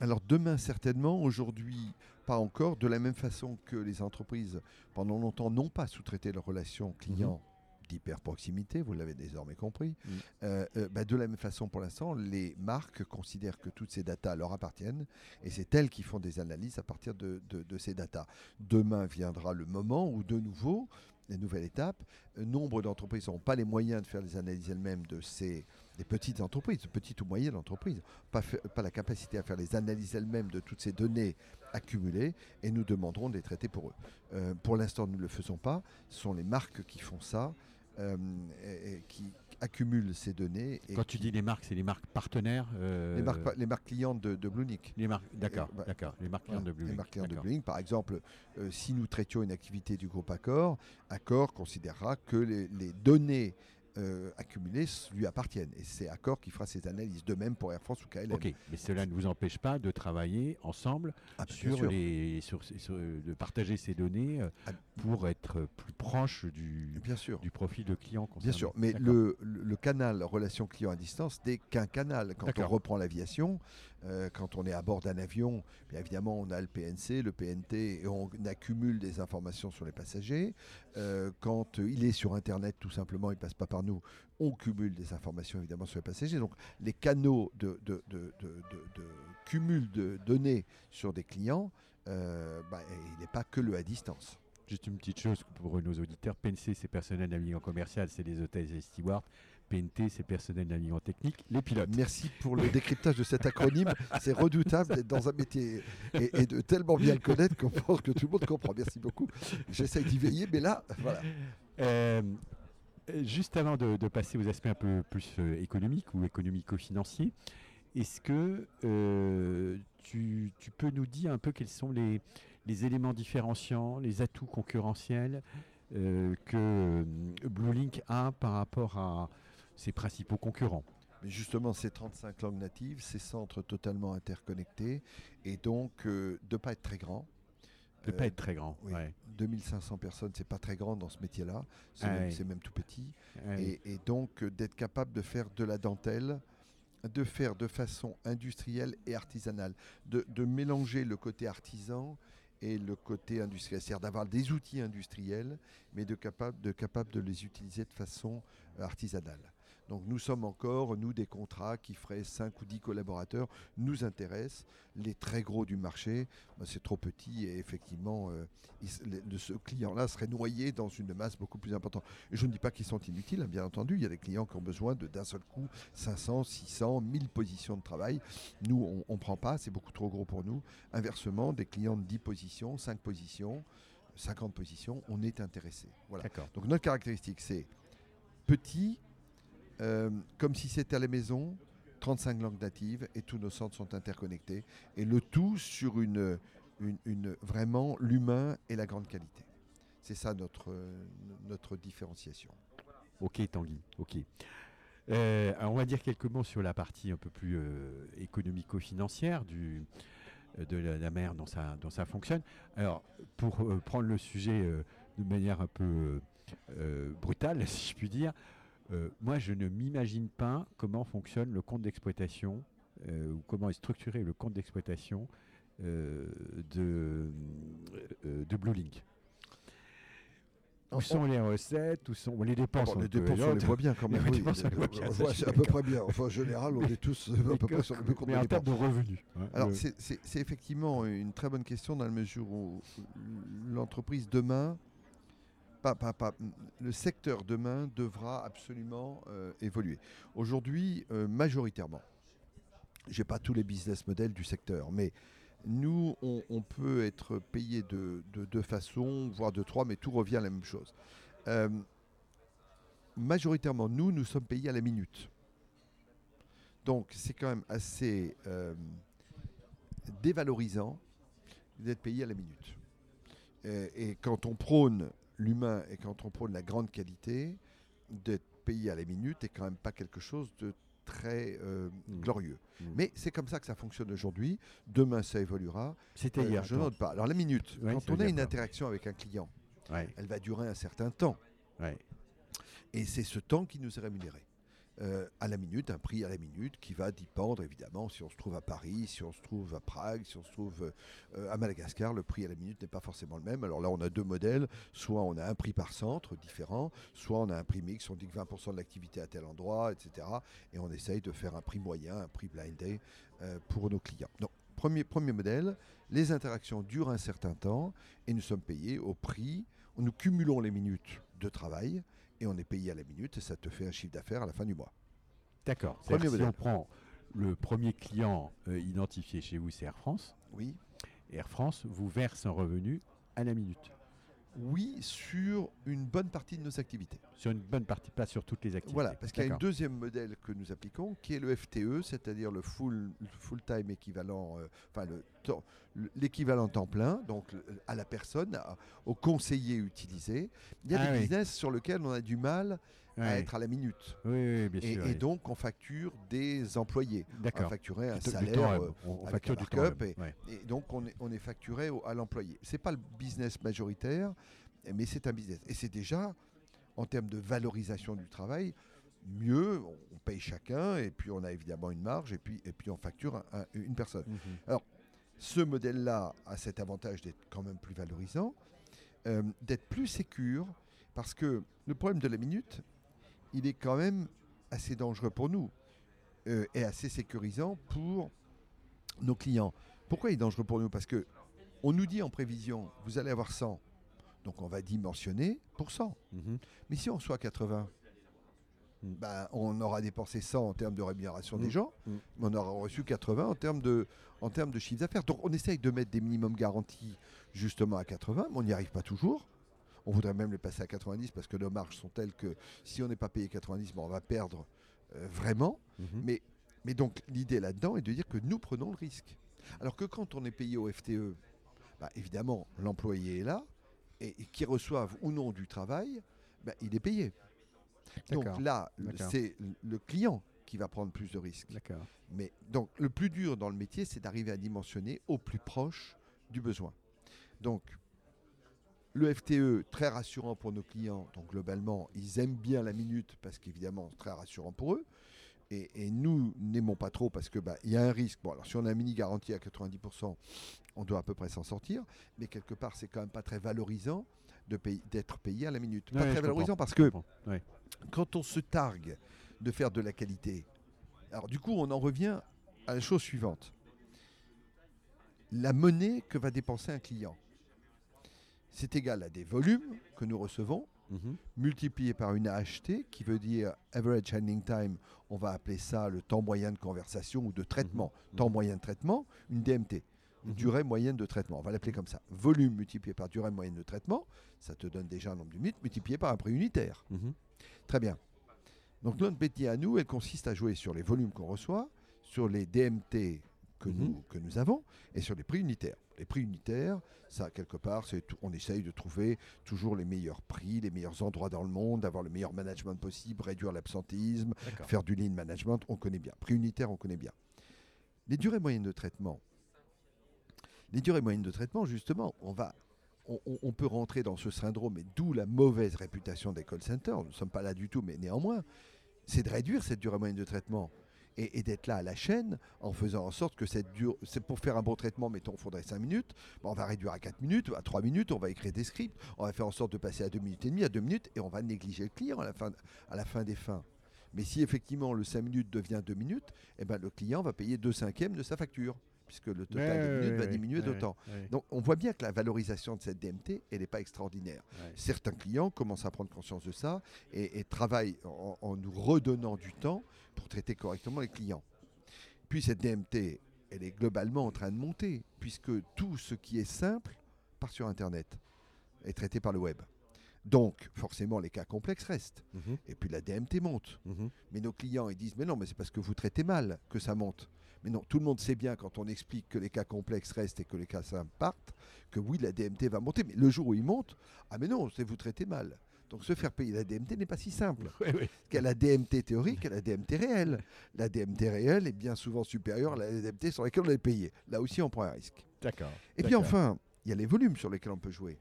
Alors demain certainement, aujourd'hui pas encore, de la même façon que les entreprises pendant longtemps n'ont pas sous-traité leurs relations clients d'hyper-proximité, vous l'avez désormais compris, Mhm. euh, euh, bah, de la même façon pour l'instant, les marques considèrent que toutes ces datas leur appartiennent et c'est elles qui font des analyses à partir de, de- de ces datas. Demain viendra le moment où de nouveau, les nouvelles étapes, euh, nombre d'entreprises n'auront pas les moyens de faire les analyses elles-mêmes de ces des petites entreprises, petites ou moyennes entreprises, pas, pas la capacité à faire les analyses elles-mêmes de toutes ces données accumulées, et nous demanderons de les traiter pour eux. Euh, pour l'instant, nous ne le faisons pas. Ce sont les marques qui font ça, euh, et- et qui, accumule ces données. Et Quand tu dis les marques, c'est les marques partenaires euh, les, marques, les marques clientes de, de Bluenick. Les marques, d'accord, d'accord. Les marques clientes de Bluenick. Les marques clientes de Bluenick. Par exemple, euh, si nous traitions une activité du groupe Accor, Accor considérera que les, les données euh, accumulés lui appartiennent. Et c'est Accor qui fera ces analyses. De même pour Air France ou KLM. Ok, mais cela ne vous empêche pas de travailler ensemble ah, sur les, sur, de partager ces données euh, ah. pour être plus proche du, bien sûr. du profil de client. Bien sûr, mais le, le, canal relation client à distance n'est qu'un canal. Quand on reprend l'aviation, euh, quand on est à bord d'un avion, bien évidemment, on a le PNC, le PNT, et on accumule des informations sur les passagers. quand il est sur Internet, tout simplement, il passe pas par nous, on cumule des informations évidemment sur les passagers. Donc les canaux de, cumul de données sur des clients, euh, bah, il n'est pas que le à distance. Juste une petite chose pour nos auditeurs, PNC c'est personnel navigant commercial, c'est les hôtels et les stewards. PNT, c'est personnel navigant technique, les pilotes. Merci pour le décryptage de cet acronyme. C'est redoutable d'être dans un métier et, de tellement bien le connaître qu'on pense que tout le monde comprend. Merci beaucoup. J'essaye d'y veiller, mais là, voilà. Euh, juste avant de, passer aux aspects un peu plus euh, économiques ou économico-financiers, est-ce que euh, tu, peux nous dire un peu quels sont les, éléments différenciants, les atouts concurrentiels que Bluelink a par rapport à ses principaux concurrents mais justement, ces 35 langues natives, ces centres totalement interconnectés, et donc de ne pas être très grands, ne pas être très grand. 2500 personnes, c'est pas très grand dans ce métier-là. C'est ah même, tout petit. Ah et, donc euh, d'être capable de faire de la dentelle, de faire de façon industrielle et artisanale, de, mélanger le côté artisan et le côté industriel, c'est-à-dire d'avoir des outils industriels, mais de capable, de capable de les utiliser de façon euh, artisanale. Donc nous sommes encore, nous, des contrats qui feraient 5 ou 10 collaborateurs, nous intéressent. Les très gros du marché, ben, c'est trop petit et effectivement, euh, ce client-là serait noyé dans une masse beaucoup plus importante. Et je ne dis pas qu'ils sont inutiles, hein, bien entendu, il y a des clients qui ont besoin d'un seul coup 500, 600, 1000 positions de travail. Nous, on ne prend pas, c'est beaucoup trop gros pour nous. Inversement, des clients de 10 positions, 5 positions, 50 positions, on est intéressé. Voilà. Donc notre caractéristique, c'est petit, euh, comme si c'était à la maison, 35 langues natives et tous nos centres sont interconnectés. Et le tout sur une, vraiment l'humain et la grande qualité. C'est ça notre, notre différenciation. Ok Tanguy, ok. Euh, on va dire quelques mots sur la partie un peu plus euh, économico-financière du, de la, mer dont ça, dont ça fonctionne. Alors, pour prendre le sujet de manière un peu brutale, [LAUGHS] si je puis dire, euh, moi, je ne m'imagine pas comment fonctionne le compte d'exploitation euh, ou comment est structuré le compte d'exploitation euh, de, de Bluelink. Où sont les recettes Où sont les dépenses Les dépenses, on les voit bien quand même. c'est à peu près bien. Enfin, en général, on est tous à peu près sur le même compte Mais en termes de revenus. Hein, Alors, c'est effectivement une très bonne question dans la mesure où l'entreprise demain le secteur demain devra absolument euh, évoluer. Aujourd'hui, euh, majoritairement, je n'ai pas tous les business models du secteur, mais nous, on, peut être payé de, deux façons, voire de trois, mais tout revient à la même chose. Euh, majoritairement, nous, nous sommes payés à la minute. Donc, c'est quand même assez dévalorisant d'être payé à la minute. et quand on prône l'humain et quand on prône la grande qualité, d'être payé à la minute est quand même pas quelque chose de très euh, mmh. glorieux. Mmh. Mais c'est comme ça que ça fonctionne aujourd'hui. Demain, ça évoluera. C'était hier. Euh, je note pas. Alors la minute, quand on a une interaction avec un client, elle va durer un certain temps. Et c'est ce temps qui nous est rémunéré. Euh, à la minute, un prix à la minute qui va dépendre évidemment si on se trouve à Paris, si on se trouve à Prague, si on se trouve euh, à Madagascar, le prix à la minute n'est pas forcément le même. Alors là, on a deux modèles, soit on a un prix par centre différent, soit on a un prix mix, on dit que 20% de l'activité à tel endroit, etc. Et on essaye de faire un prix moyen, un prix blindé euh, pour nos clients. Donc, premier, premier modèle, les interactions durent un certain temps et nous sommes payés au prix, nous cumulons les minutes de travail et on est payé à la minute et ça te fait un chiffre d'affaires à la fin du mois. D'accord. Si on prend le premier client euh, identifié chez vous, c'est Air France. Oui. Air France vous verse un revenu à la minute. oui, sur une bonne partie de nos activités. Sur une bonne partie, pas sur toutes les activités. Voilà, parce qu'il y a un deuxième modèle que nous appliquons, qui est le FTE, c'est-à-dire le full, le full-time équivalent, euh, enfin le temps- l'équivalent temps plein, donc à la personne, à- au conseiller utilisé. Il y a Ah des oui. business sur lesquels on a du mal à être à la minute. Oui, oui, bien Et, sûr. et donc on facture des employés. On D'accord. un Du temps- du salaire. euh, on, on avec facture un du temps markup ouais. et donc, on est, on est facturé au- à l'employé. Ce n'est pas le business majoritaire, mais c'est un business. Et c'est déjà, en termes de valorisation du travail, mieux. On on paye chacun, et puis on a évidemment une marge, et puis, et puis on facture un- un- une personne. Mhm. Ce modèle-là a cet avantage d'être quand même plus valorisant, euh, d'être plus sécure, parce que le problème de la minute, il est quand même assez dangereux pour nous euh, et assez sécurisant pour nos clients. Pourquoi il est dangereux pour nous? Parce que on nous dit en prévision, vous allez avoir 100, donc on va dimensionner pour 100. Mhm. Mais si on reçoit 80, Mm. ben, on aura dépensé 100 en termes de rémunération des gens, Mm. mais on aura reçu 80 en termes de, en termes de chiffre d'affaires. Donc on essaye de mettre des minimums garantis justement à 80, mais on n'y arrive pas toujours. On voudrait même les passer à 90 parce que nos marges sont telles que si on n'est pas payé 90, ben, on va perdre euh, vraiment. Mhm. Mais, mais donc l'idée là-dedans est de dire que nous prenons le risque. Alors que quand on est payé au FTE, bah, évidemment l'employé est là et, et qu'il reçoive ou non du travail, bah, il est payé. Donc là, c'est le client qui va prendre plus de risques. Mais donc le plus dur dans le métier, c'est d'arriver à dimensionner au plus proche du besoin. Donc le FTE, très rassurant pour nos clients. Donc globalement, ils aiment bien la minute parce qu'évidemment, c'est très rassurant pour eux. Et, et nous n'aimons pas trop parce que bah, il y a un risque. Bon, alors si on a un mini garantie à 90%, on doit à peu près s'en sortir. Mais quelque part, c'est quand même pas très valorisant d'être payé à la minute. Pas Ouais, très valorisant comprends, parce que. Ouais. quand on se targue de faire de la qualité, alors du coup, on en revient à la chose suivante. La monnaie que va dépenser un client, c'est égal à des volumes que nous recevons, Mhm. multiplié par une AHT, qui veut dire Average Handling Time, on va appeler ça le temps moyen de conversation ou de traitement, Mhm. temps moyen de traitement, une DMT, Mhm. durée moyenne de traitement, on va l'appeler comme ça. Volume multiplié par durée moyenne de traitement, ça te donne déjà un nombre de minutes, multiplié par un prix unitaire. Mhm. Très bien. Donc notre métier à nous, elle consiste à jouer sur les volumes qu'on reçoit, sur les DMT que, Mhm. nous, que nous avons, et sur les prix unitaires. Les prix unitaires, ça, quelque part, c'est tout- on essaye de trouver toujours les meilleurs prix, les meilleurs endroits dans le monde, avoir le meilleur management possible, réduire l'absentéisme, faire du lean management, on connaît bien. Prix unitaire, on connaît bien. Les durées moyennes de traitement. Les durées moyennes de traitement, justement, on va. On peut rentrer dans ce syndrome, et d'où la mauvaise réputation des call centers. Nous ne sommes pas là du tout, mais néanmoins, c'est de réduire cette durée moyenne de traitement et, d'être là à la chaîne en faisant en sorte que cette dure. C'est pour faire un bon traitement, mettons, il faudrait 5 minutes. On va réduire à 4 minutes, à 3 minutes, on va écrire des scripts, on va faire en sorte de passer à 2 minutes et demie, à 2 minutes, et on va négliger le client à la fin, à la fin des fins. Mais si effectivement le 5 minutes devient 2 minutes, eh ben, le client va payer 2 cinquièmes de sa facture, puisque le total de minutes va diminuer d'autant. Donc on voit bien que la valorisation de cette DMT, elle n'est pas extraordinaire. Certains clients commencent à prendre conscience de ça et, et travaillent en, en nous redonnant du temps pour traiter correctement les clients. Puis cette DMT, elle est globalement en train de monter, puisque tout ce qui est simple part sur Internet, est traité par le web. Donc forcément les cas complexes restent. Mhm. Et puis la DMT monte. Mhm. Mais nos clients, ils disent, mais non, mais c'est parce que vous traitez mal que ça monte. Mais non, tout le monde sait bien quand on explique que les cas complexes restent et que les cas simples partent, que oui, la DMT va monter. Mais le jour où il monte, ah mais non, c'est vous traitez mal. Donc se faire payer la DMT n'est pas si simple. [LAUGHS] Ouais. Parce qu'il y a la DMT théorique et la DMT réelle. La DMT réelle est bien souvent supérieure à la DMT sur laquelle on est payé. Là aussi, on prend un risque. D'accord. Et puis enfin, il y a les volumes sur lesquels on peut jouer.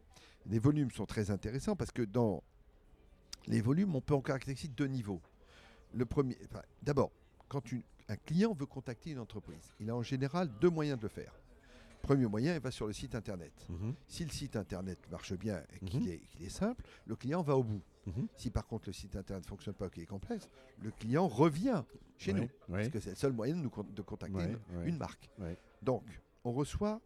Les volumes sont très intéressants parce que dans les volumes, on peut en caractériser deux niveaux. Le premier, enfin, d'abord, quand une- un client veut contacter une entreprise, il a en général deux moyens de le faire. Premier moyen, il va sur le site internet. Mhm. Si le site internet marche bien et qu'il Mhm. est, simple, le client va au bout. Mhm. Si par contre le site internet ne fonctionne pas, qu'il est complexe, le client revient chez nous. Parce que c'est le seul moyen de, nous con- de contacter une, une marque. Donc, on reçoit,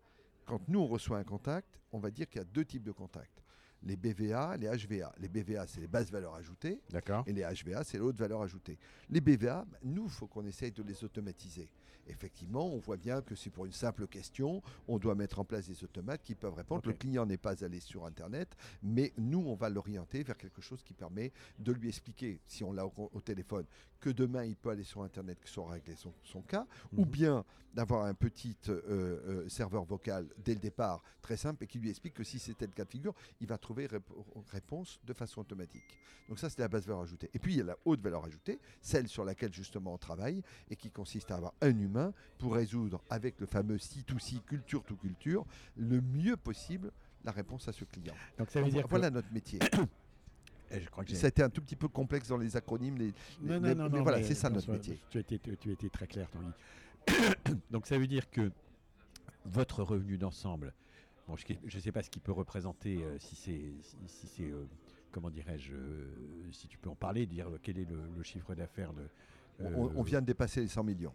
quand nous on reçoit un contact, on va dire qu'il y a deux types de contacts. Les BVA, les HVA. Les BVA, c'est les bases valeurs ajoutées. D'accord. Et les HVA, c'est l'autre valeur ajoutée. Les BVA, bah, nous, il faut qu'on essaye de les automatiser. Effectivement, on voit bien que c'est pour une simple question, on doit mettre en place des automates qui peuvent répondre. Le client n'est pas allé sur Internet, mais nous, on va l'orienter vers quelque chose qui permet de lui expliquer, si on l'a au, au téléphone, que demain, il peut aller sur Internet, que soit régler son, son cas, ou Mhm. bien d'avoir un petit euh, euh, serveur vocal dès le départ, très simple, et qui lui explique que si c'était le cas de figure, il va trouver rép- réponse de façon automatique. Donc ça, c'est la base valeur ajoutée. Et puis, il y a la haute valeur ajoutée, celle sur laquelle justement on travaille, et qui consiste à avoir un humain pour résoudre avec le fameux C2C, culture to culture, le mieux possible la réponse à ce client. Donc ça veut Donc, dire voilà notre métier. [COUGHS] Eh, je crois que j'ai- Ça a été un tout petit peu complexe dans les acronymes, les, Non, mais- non, non, mais voilà, c'est ça notre métier. Tu été, tu, été très clair, Tanguy. [COUGHS] Donc ça veut dire que [COUGHS] votre revenu d'ensemble, bon, je ne sais pas ce qu'il peut représenter, euh, si c'est, si, euh, comment dirais-je, euh, si tu peux en parler, dire quel est le, le chiffre d'affaires de. On, on vient de dépasser les 100 millions.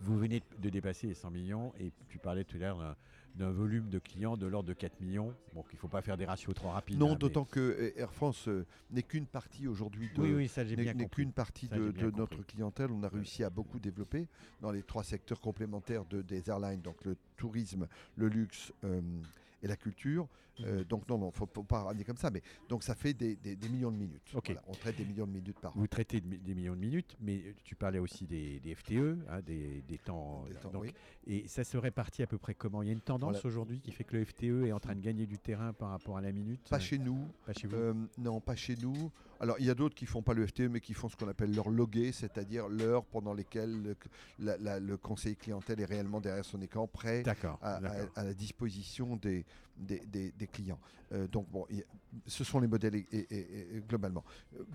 Vous venez de dépasser les 100 millions et tu parlais tout à l'heure d'un- volume de clients de l'ordre de 4 millions. Bon, qu'il ne faut pas faire des ratios trop rapides. Non, hein, mais- d'autant que euh, Air France euh, n'est qu'une partie aujourd'hui de, Oui, oui, ça bien n'est qu'une partie Ça, de, notre clientèle. On a réussi à beaucoup développer dans les trois secteurs complémentaires de, des airlines, donc le tourisme, le luxe euh, et la culture. Euh, donc non, non, faut, faut pas ramener comme ça. Mais donc ça fait des, des- des millions de minutes. Voilà, on traite des millions de minutes par an. Vous traitez de des millions de minutes, mais tu parlais aussi des, des FTE, hein, des, temps. Des temps, donc- oui. Et ça se répartit à peu près comment? Il y a une tendance Voilà. aujourd'hui qui fait que le FTE est en train de gagner du terrain par rapport à la minute? Pas chez nous. Pas chez vous? Euh, non, pas chez nous. Alors, il y a d'autres qui font pas le FTE, mais qui font ce qu'on appelle leur logué, c'est-à-dire l'heure pendant lesquelles le, la- la- le conseiller clientèle est réellement derrière son écran, prêt à la disposition des, des, clients. Euh, donc, bon, ce sont les modèles globalement.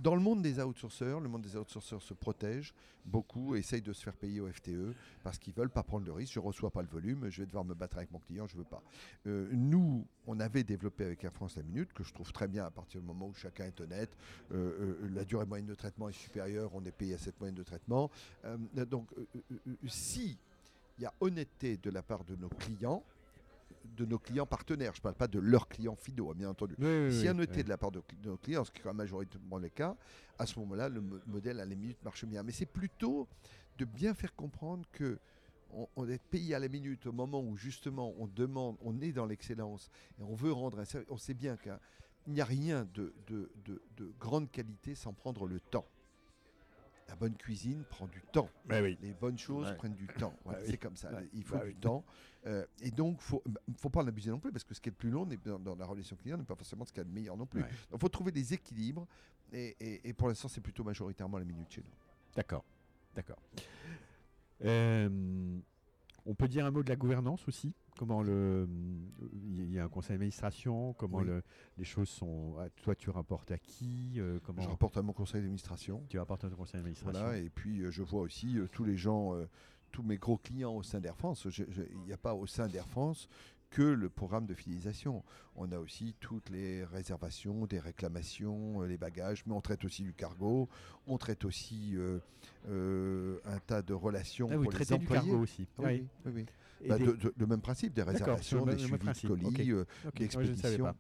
Dans le monde des outsourceurs, le monde des outsourceurs se protège beaucoup, essaye de se faire payer au FTE parce qu'ils veulent pas prendre le risque. Je reçois pas le volume, je vais devoir me battre avec mon client, je veux pas. Euh, nous, on avait développé avec Air France la minute, que je trouve très bien à partir du moment où chacun est honnête. Euh, la durée moyenne de traitement est supérieure, on est payé à cette moyenne de traitement. Donc, si il y a honnêteté de la part de nos clients, de nos clients partenaires, je ne parle pas de leurs clients finaux, hein, bien entendu. Oui, oui, S'il y oui, a honnêteté oui. de la part de, nos clients, ce qui est quand même majoritairement le cas, à ce moment-là, le mo- modèle à la minute marche bien. Mais c'est plutôt de bien faire comprendre que on, on est payé à la minute au moment où justement on demande, on est dans l'excellence et on veut rendre un service. On sait bien qu'il n'y a rien de, de- de- de grande qualité sans prendre le temps. La bonne cuisine prend du temps. Oui. Les bonnes choses Ouais. prennent du temps. Voilà, Bah oui. C'est comme ça. Ouais. Il faut Bah du oui. temps. Euh, et donc, il ne faut pas en abuser non plus, parce que ce qui est le plus long dans, dans la relation client n'est pas forcément ce qu'il y a de meilleur non plus. Ouais. Donc, il faut trouver des équilibres. Et, et- et pour l'instant, c'est plutôt majoritairement la minute chez nous. D'accord. D'accord. Euh, on peut dire un mot de la gouvernance aussi? Comment le. Il y a un conseil d'administration Comment Oui. le- les choses sont. ah, Toi, tu rapportes à qui euh, Comment Je rapporte à mon conseil d'administration. tu rapportes à ton conseil d'administration Voilà, et puis euh, je vois aussi euh, tous les gens, tous mes gros clients au sein d'Air France. Il n'y a pas au sein d'Air France que le programme de fidélisation. On a aussi toutes les réservations, des réclamations, les bagages, mais on traite aussi du cargo, on traite aussi euh, euh, un tas de relations Ah, vous pour les traitez du employés. cargo aussi. Oui, Oui. oui, oui. Bah, des- de- de- le même principe, des réservations, des suivis de colis, ok. euh.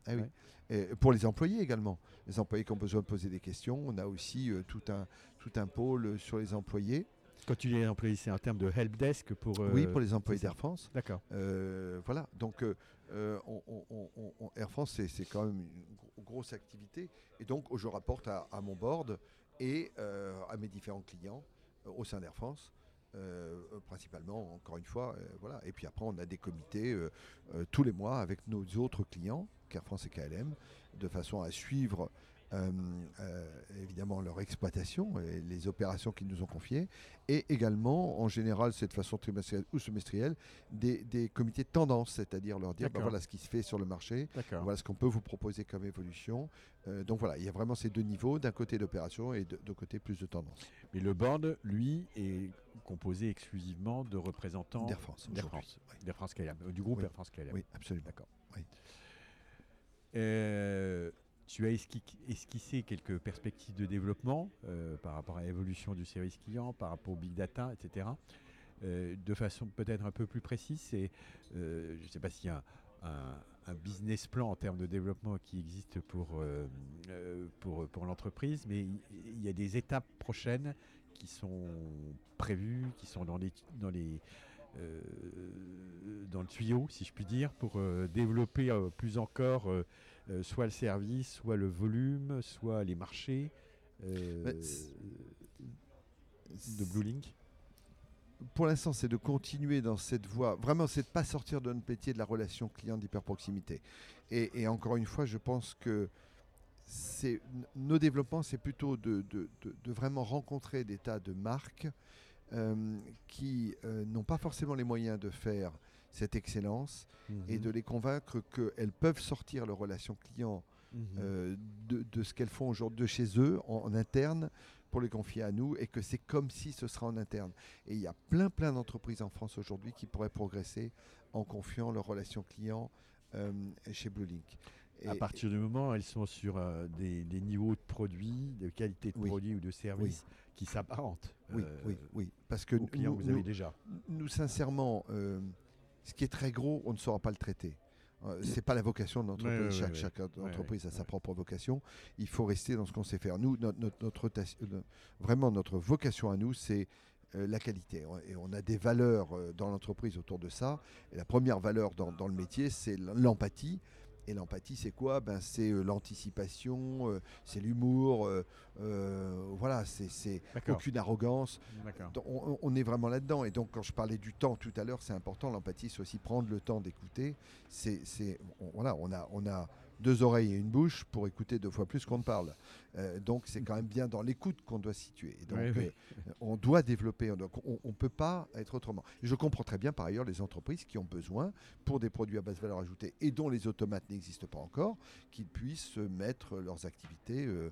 Ah oui. Ouais. et pour les employés également. Les employés qui ont besoin de poser des questions, on a aussi euh, tout, un, tout un pôle euh, sur les employés. Quand tu dis employé, c'est un terme de helpdesk pour. euh, oui, pour les employés d'Air France. D'accord. Euh, voilà, donc euh, euh, on- on- on- on- Air France, c'est- quand même une gro- grosse activité. Et donc, je rapporte à, à mon board et euh, à mes différents clients euh, au sein d'Air France. Euh, euh, principalement, encore une fois, euh, voilà. Et puis après, on a des comités tous les mois avec nos autres clients, Air France et KLM, de façon à suivre euh, euh, évidemment leur exploitation et les opérations qu'ils nous ont confiées, et également, en général, c'est de façon trimestrielle ou semestrielle, des, des comités de tendance, c'est-à-dire leur dire bah, D'accord. voilà ce qui se fait sur le marché, voilà ce qu'on peut vous proposer comme évolution. Euh, donc voilà, il y a vraiment ces deux niveaux, d'un côté d'opération et de, de côté plus de tendance. Mais le board, lui, est composé exclusivement de représentants D'Air France. d'Air aujourd'hui. France, d'Air France KLM, euh, du groupe Oui. Air France KLM. Oui, absolument. D'accord. Oui. Euh, tu as esqui- esquissé quelques perspectives de développement euh, par rapport à l'évolution du service client, par rapport au big data, etc. Euh, de façon peut-être un peu plus précise, euh, je ne sais pas s'il y a un, business plan en termes de développement qui existe pour, l'entreprise, mais il y, a des étapes prochaines qui sont prévues, qui sont dans les, dans les, dans le tuyau, si je puis dire, pour développer plus encore soit le service, soit le volume, soit les marchés de Blue Link pour l'instant, c'est de continuer dans cette voie. Vraiment, c'est de ne pas sortir de notre métier de la relation client d'hyperproximité. Et, et encore une fois, je pense que nos développements, c'est plutôt de, vraiment rencontrer des tas de marques euh, qui euh, n'ont pas forcément les moyens de faire cette excellence et mhm. de les convaincre qu'elles peuvent sortir leur relation client mhm. euh, de, ce qu'elles font aujourd'hui de chez eux en interne pour les confier à nous et que c'est comme si ce sera en interne. Et il y a plein plein d'entreprises en France aujourd'hui qui pourraient progresser en confiant leurs relations clients euh, chez Bluelink. à partir du moment où elles sont sur euh, des, niveaux de produits, de qualité de produits ou de services qui s'apparentent. Oui, euh, oui, oui. Parce que nous, vous avez déjà. Nous, sincèrement, ce qui est très gros, on ne saura pas le traiter. Euh, c'est pas la vocation de l'entreprise. chaque, entreprise a sa propre vocation. Il faut rester dans ce qu'on sait faire. Nous, notre, notre, euh, vraiment, notre vocation à nous, c'est euh, la qualité. Et on a des valeurs dans l'entreprise autour de ça. Et la première valeur dans, dans le métier, c'est l'empathie. Et l'empathie, c'est quoi? Ben, C'est euh, l'anticipation, euh, c'est l'humour, euh, voilà, c'est aucune arrogance. On, on, est vraiment là-dedans. Et donc, quand je parlais du temps tout à l'heure, c'est important. L'empathie, c'est aussi prendre le temps d'écouter. C'est, voilà, on a, on a deux oreilles et une bouche pour écouter deux fois plus qu'on ne parle. Euh, donc c'est quand même bien dans l'écoute qu'on doit situer. donc euh, on doit développer, donc on ne peut pas être autrement. je comprends très bien par ailleurs les entreprises qui ont besoin, pour des produits à basse valeur ajoutée et dont les automates n'existent pas encore, qu'ils puissent mettre leurs activités euh,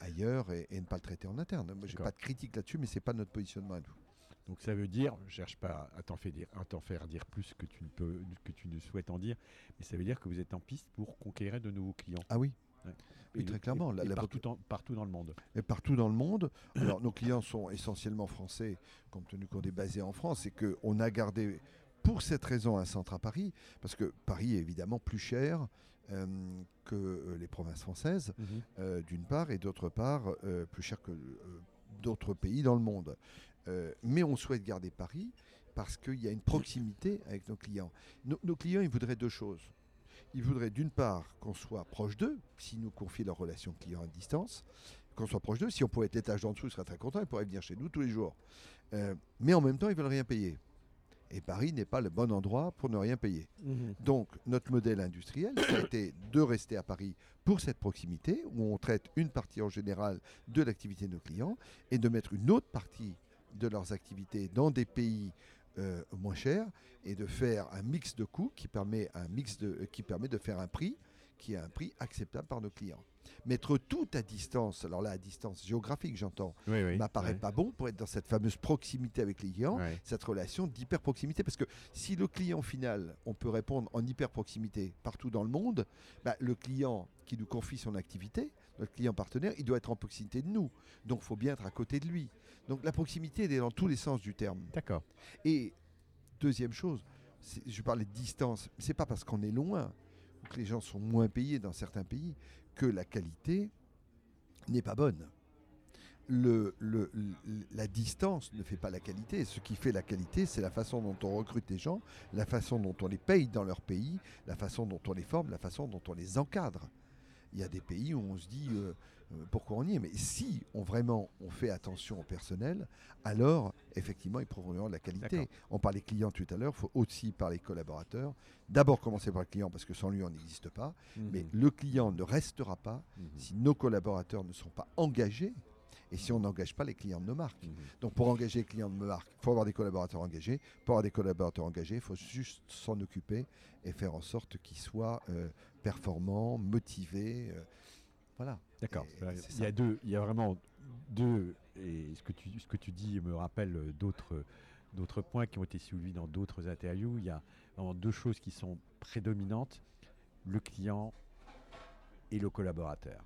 ailleurs et, ne pas le traiter en interne. Moi, j'ai pas de critique là-dessus, mais c'est pas notre positionnement à nous. Donc ça veut dire, je ne cherche pas à t'en faire, dire, faire dire plus que tu, ne peux, que tu ne souhaites en dire, mais ça veut dire que vous êtes en piste pour conquérir de nouveaux clients. Ah oui, Oui, très clairement. partout, partout, dans le monde. Et partout dans le monde. Alors, nos clients sont essentiellement français, compte tenu qu'on est basé en France, et qu'on a gardé, pour cette raison, un centre à Paris, parce que Paris est évidemment plus cher euh, que euh, les provinces françaises, mhm. euh, d'une part, et d'autre part, plus cher que d'autres pays dans le monde. Euh, mais on souhaite garder Paris parce qu'il y a une proximité avec nos clients. nos clients, ils voudraient deux choses. Ils voudraient d'une part qu'on soit proche d'eux, s'ils nous confient leur relation client à distance, qu'on soit proche d'eux. Si on pouvait être l'étage d'en dessous, ils seraient très contents, ils pourraient venir chez nous tous les jours. Euh, mais en même temps, ils veulent rien payer. Et Paris n'est pas le bon endroit pour ne rien payer. Mhm. Donc, notre modèle industriel, ça a été de rester à Paris pour cette proximité, où on traite une partie en général de l'activité de nos clients, et de mettre une autre partie de leurs activités dans des pays euh, moins chers, et de faire un mix de coûts qui permet, un mix de, qui permet de faire un prix qui est un prix acceptable par nos clients. Mettre tout à distance, alors là à distance géographique j'entends, ne m'apparaît pas bon pour être dans cette fameuse proximité avec les clients, cette relation d'hyper proximité. Parce que si le client final, on peut répondre en hyper proximité partout dans le monde, bah, le client qui nous confie son activité, notre client partenaire, il doit être en proximité de nous. Donc il faut bien être à côté de lui. Donc la proximité, elle est dans tous les sens du terme. D'accord. Et deuxième chose, je parlais de distance, c'est pas parce qu'on est loin que les gens sont moins payés dans certains pays, que la qualité n'est pas bonne. Le, la distance ne fait pas la qualité. Ce qui fait la qualité, c'est la façon dont on recrute les gens, la façon dont on les paye dans leur pays, la façon dont on les forme, la façon dont on les encadre. Il y a des pays où on se dit euh, pourquoi on y est? Mais si on vraiment on fait attention au personnel, alors effectivement ils prendront la qualité. On parlait clients tout à l'heure, il faut aussi parler collaborateurs. D'abord commencer par le client parce que sans lui on n'existe pas. Mhm. Mais le client ne restera pas mhm. si nos collaborateurs ne sont pas engagés et si on n'engage pas les clients de nos marques. Mhm. Donc pour engager les clients de nos marques, il faut avoir des collaborateurs engagés. Pour avoir des collaborateurs engagés, il faut juste s'en occuper et faire en sorte qu'ils soient euh, performants, motivés. Euh, voilà. D'accord. Il y a deux, il y a vraiment deux, et ce que tu, ce que tu dis me rappelle d'autres d'autres points qui ont été soulevés dans d'autres interviews. Il y a vraiment deux choses qui sont prédominantes le client et le collaborateur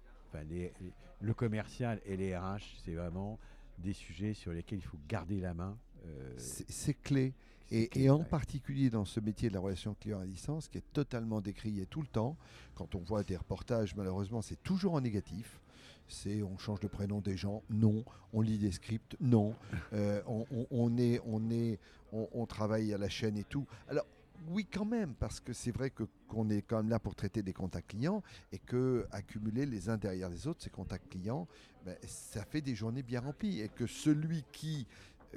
le commercial et les RH, c'est vraiment des sujets sur lesquels il faut garder la main. Euh, c'est clé. Et, en particulier dans ce métier de la relation client à distance, qui est totalement décrié tout le temps, quand on voit des reportages, malheureusement, c'est toujours en négatif. C'est on change de prénom des gens, non. On lit des scripts, non. [LAUGHS] Euh, on, est, on, est, on, travaille à la chaîne et tout. Alors, oui, quand même, parce que c'est vrai que qu'on est quand même là pour traiter des contacts clients et que accumuler les uns derrière les autres ces contacts clients, ben, ça fait des journées bien remplies et que celui qui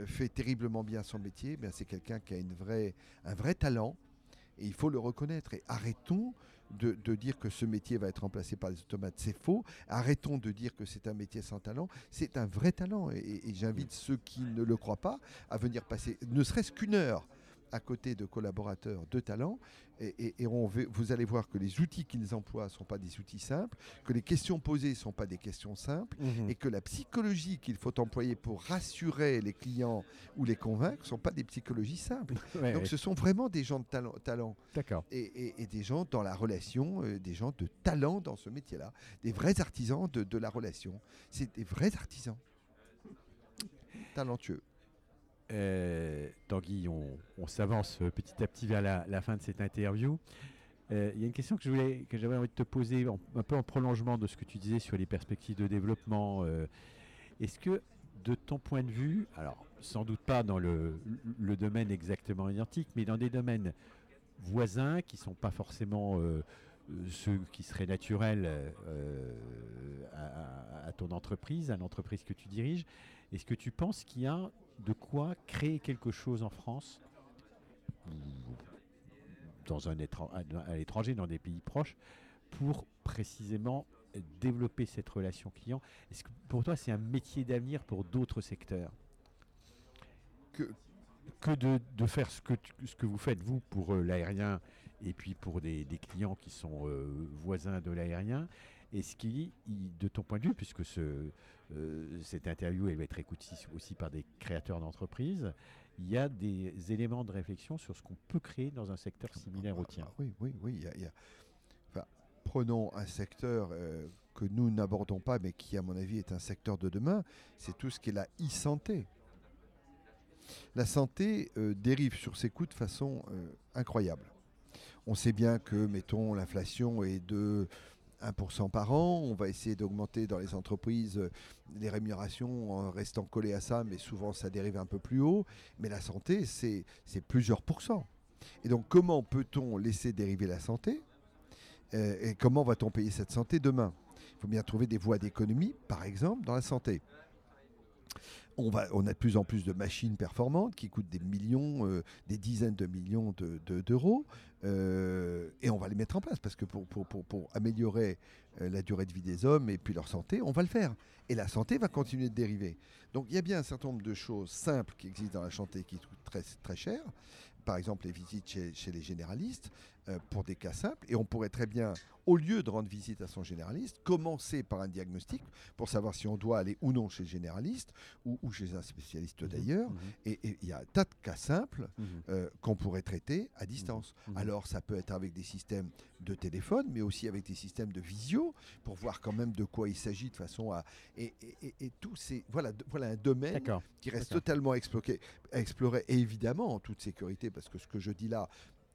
fait terriblement bien son métier, ben, c'est quelqu'un qui a une vraie, un vrai talent et il faut le reconnaître. Et arrêtons de, dire que ce métier va être remplacé par les automates, c'est faux. Arrêtons de dire que c'est un métier sans talent, c'est un vrai talent. et j'invite ceux qui ne le croient pas à venir passer ne serait-ce qu'une heure à côté de collaborateurs de talent. Et, on vous allez voir que les outils qu'ils emploient ne sont pas des outils simples, que les questions posées ne sont pas des questions simples, mhm. et que la psychologie qu'il faut employer pour rassurer les clients ou les convaincre ne sont pas des psychologies simples. [LAUGHS] Donc ce sont vraiment des gens de talent. talent D'accord. Et, des gens dans la relation, euh, des gens de talent dans ce métier-là, des vrais artisans de, de la relation. C'est des vrais artisans talentueux. Euh, Tanguy, on, s'avance petit à petit vers la, fin de cette interview. Euh, il y a une question que j'avais envie de te poser, un peu en prolongement de ce que tu disais sur les perspectives de développement. Euh, est-ce que, de ton point de vue, alors sans doute pas dans le, domaine exactement identique, mais dans des domaines voisins qui ne sont pas forcément ceux qui seraient naturels à, à, ton entreprise, à l'entreprise que tu diriges, est-ce que tu penses qu'il y a de quoi créer quelque chose en France, dans un à l'étranger, dans des pays proches, pour précisément développer cette relation client? Est-ce que pour toi, c'est un métier d'avenir pour d'autres secteurs? Que, que de, faire ce que, ce que vous faites, vous, pour euh, l'aérien, et puis pour des, clients qui sont euh, voisins de l'aérien Est-ce qui, de ton point de vue, puisque ce, euh, cette interview elle va être écoutée aussi par des créateurs d'entreprises, il y a des éléments de réflexion sur ce qu'on peut créer dans un secteur similaire au tien. Oui, oui, oui. y a, prenons un secteur euh, que nous n'abordons pas, mais qui, à mon avis, est un secteur de demain, c'est tout ce qui est la e-santé. La santé euh, dérive sur ses coûts de façon incroyable. On sait bien que, mettons, l'inflation est de 1% par an. On va essayer d'augmenter dans les entreprises euh, les rémunérations en restant collé à ça, mais souvent ça dérive un peu plus haut. Mais la santé, c'est plusieurs pourcents. Et donc comment peut-on laisser dériver la santé? Euh, Et comment va-t-on payer cette santé demain? Il faut bien trouver des voies d'économie, par exemple, dans la santé. On, a de plus en plus de machines performantes qui coûtent des millions, euh, des dizaines de millions d'euros, euh, et on va les mettre en place parce que pour, améliorer euh, la durée de vie des hommes et puis leur santé, on va le faire. Et la santé va continuer de dériver. Donc il y a bien un certain nombre de choses simples qui existent dans la santé qui coûtent très, très cher, par exemple les visites chez, les généralistes pour des cas simples. Et on pourrait très bien, au lieu de rendre visite à son généraliste, commencer par un diagnostic pour savoir si on doit aller ou non chez le généraliste ou, chez un spécialiste mmh. d'ailleurs. Mmh. Et il y a un tas de cas simples mmh. euh, qu'on pourrait traiter à distance. Alors ça peut être avec des systèmes de téléphone, mais aussi avec des systèmes de visio pour voir quand même de quoi il s'agit de façon à... Et, et, tout c'est... Voilà, voilà un domaine qui reste totalement exploré, exploré, et évidemment en toute sécurité parce que ce que je dis là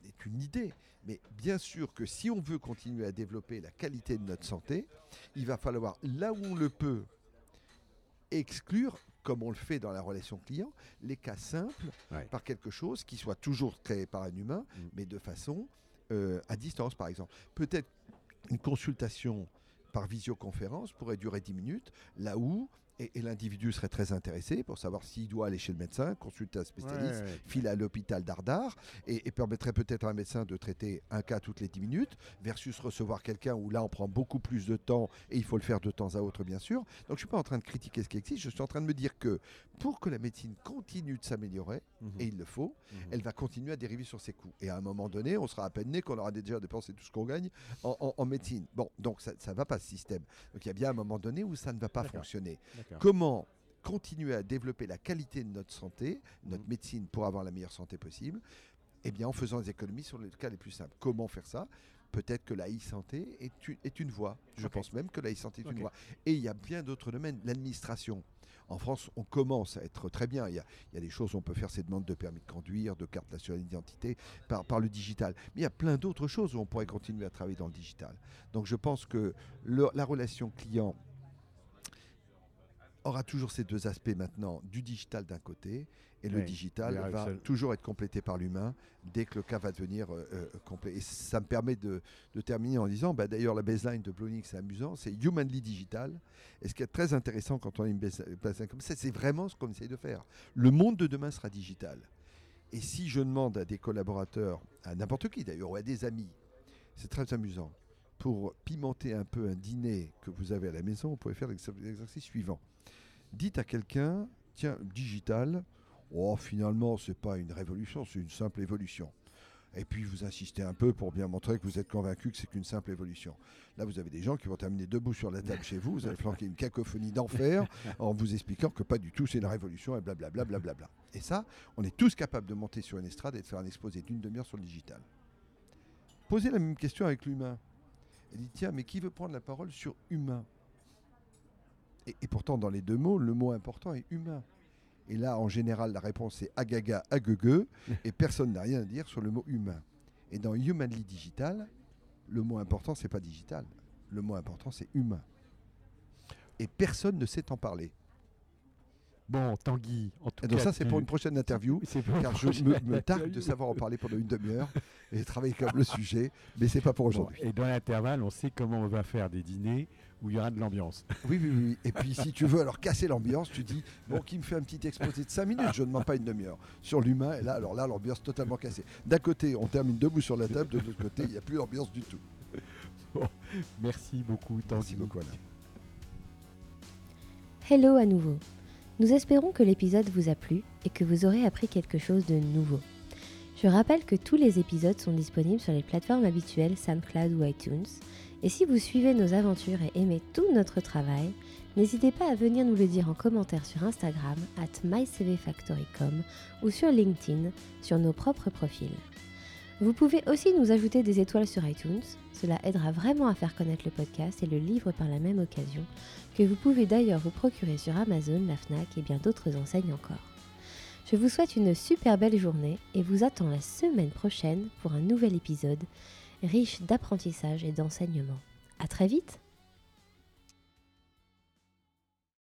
est une idée. Mais bien sûr que si on veut continuer à développer la qualité de notre santé, il va falloir, là où on le peut, exclure, comme on le fait dans la relation client, les cas simples par quelque chose qui soit toujours créé par un humain, mm. mais de façon euh, à distance, par exemple. Peut-être une consultation par visioconférence pourrait durer 10 minutes, là où et, l'individu serait très intéressé pour savoir s'il doit aller chez le médecin, consulter un spécialiste, filer à l'hôpital d'Ardar, et, permettrait peut-être à un médecin de traiter un cas toutes les 10 minutes, versus recevoir quelqu'un où là on prend beaucoup plus de temps, et il faut le faire de temps à autre bien sûr. Donc je ne suis pas en train de critiquer ce qui existe, je suis en train de me dire que pour que la médecine continue de s'améliorer, mhm. et il le faut, mhm. elle va continuer à dériver sur ses coûts. Et à un moment donné, on sera à peine né qu'on aura déjà dépensé tout ce qu'on gagne en, médecine. Bon, donc ça ne va pas ce système. Donc il y a bien un moment donné où ça ne va pas fonctionner. Comment continuer à développer la qualité de notre santé, notre mmh. médecine pour avoir la meilleure santé possible? Eh bien, en faisant des économies sur les cas les plus simples. Comment faire ça? Peut-être que la e-santé est, une, voie. Je pense même que la e-santé est une voie. Et il y a bien d'autres domaines. L'administration. En France, on commence à être très bien. Il y a, il y a des choses, on peut faire ces demandes de permis de conduire, de carte nationale d'identité par, par le digital. Mais il y a plein d'autres choses où on pourrait continuer à travailler dans le digital. Donc je pense que le- la relation client aura toujours ces deux aspects maintenant, du digital d'un côté, et le digital va seul. toujours être complété par l'humain dès que le cas va devenir euh, euh, complet. Et ça me permet de, de terminer en disant, bah, d'ailleurs la baseline de Blowlink, c'est amusant, c'est Humanly Digital. Et ce qui est très intéressant quand on a une base- baseline comme ça, c'est vraiment ce qu'on essaye de faire. Le monde de demain sera digital. Et si je demande à des collaborateurs, à n'importe qui d'ailleurs, ou à des amis, c'est très amusant, pour pimenter un peu un dîner que vous avez à la maison, vous pouvez faire l'exer- l'exercice suivant. Dites à quelqu'un, tiens, digital, oh finalement c'est pas une révolution, c'est une simple évolution. Et puis vous insistez un peu pour bien montrer que vous êtes convaincu que c'est qu'une simple évolution. Là, vous avez des gens qui vont terminer debout sur la table chez vous, vous allez [LAUGHS] flanquer une cacophonie d'enfer en vous expliquant que pas du tout, c'est une révolution et blablabla. blablabla. Et ça, on est tous capables de monter sur une estrade et de faire un exposé d'une demi-heure sur le digital. Posez la même question avec l'humain. Et dites, tiens, mais qui veut prendre la parole sur humain? Et, et pourtant, dans les deux mots, le mot important est humain. Et là, en général, la réponse est agaga, aguegue, [LAUGHS] et personne n'a rien à dire sur le mot humain. Et dans Humanly Digital, le mot important, c'est pas digital. Le mot important, c'est humain. Et personne ne sait en parler. Bon, Tanguy, en tout Et donc cas, ça, c'est tu- pour une prochaine interview. [LAUGHS] pour Car je me, [LAUGHS] me targue de savoir en parler pendant une demi-heure et travailler comme le sujet, mais c'est pas pour Bon, aujourd'hui. et dans l'intervalle, on sait comment on va faire des dîners où il y aura de l'ambiance. [LAUGHS] Oui, oui, oui. Et puis, si tu veux alors casser l'ambiance, tu dis bon, qui me fait un petit exposé de 5 minutes Je ne demande pas une demi-heure. Sur l'humain, et là, alors là, l'ambiance totalement cassée. D'un côté, on termine debout sur la table, de l'autre côté, il n'y a plus d'ambiance du tout. Merci beaucoup, Tanguy. Merci beaucoup, Alain. Hello à nouveau. Nous espérons que l'épisode vous a plu et que vous aurez appris quelque chose de nouveau. Je rappelle que tous les épisodes sont disponibles sur les plateformes habituelles SoundCloud ou iTunes. Et si vous suivez nos aventures et aimez tout notre travail, n'hésitez pas à venir nous le dire en commentaire sur Instagram at mycvfactory.com ou sur LinkedIn sur nos propres profils. Vous pouvez aussi nous ajouter des étoiles sur iTunes, cela aidera vraiment à faire connaître le podcast et le livre par la même occasion, que vous pouvez d'ailleurs vous procurer sur Amazon, la FNAC et bien d'autres enseignes encore. Je vous souhaite une super belle journée et vous attends la semaine prochaine pour un nouvel épisode riche d'apprentissage et d'enseignement. À très vite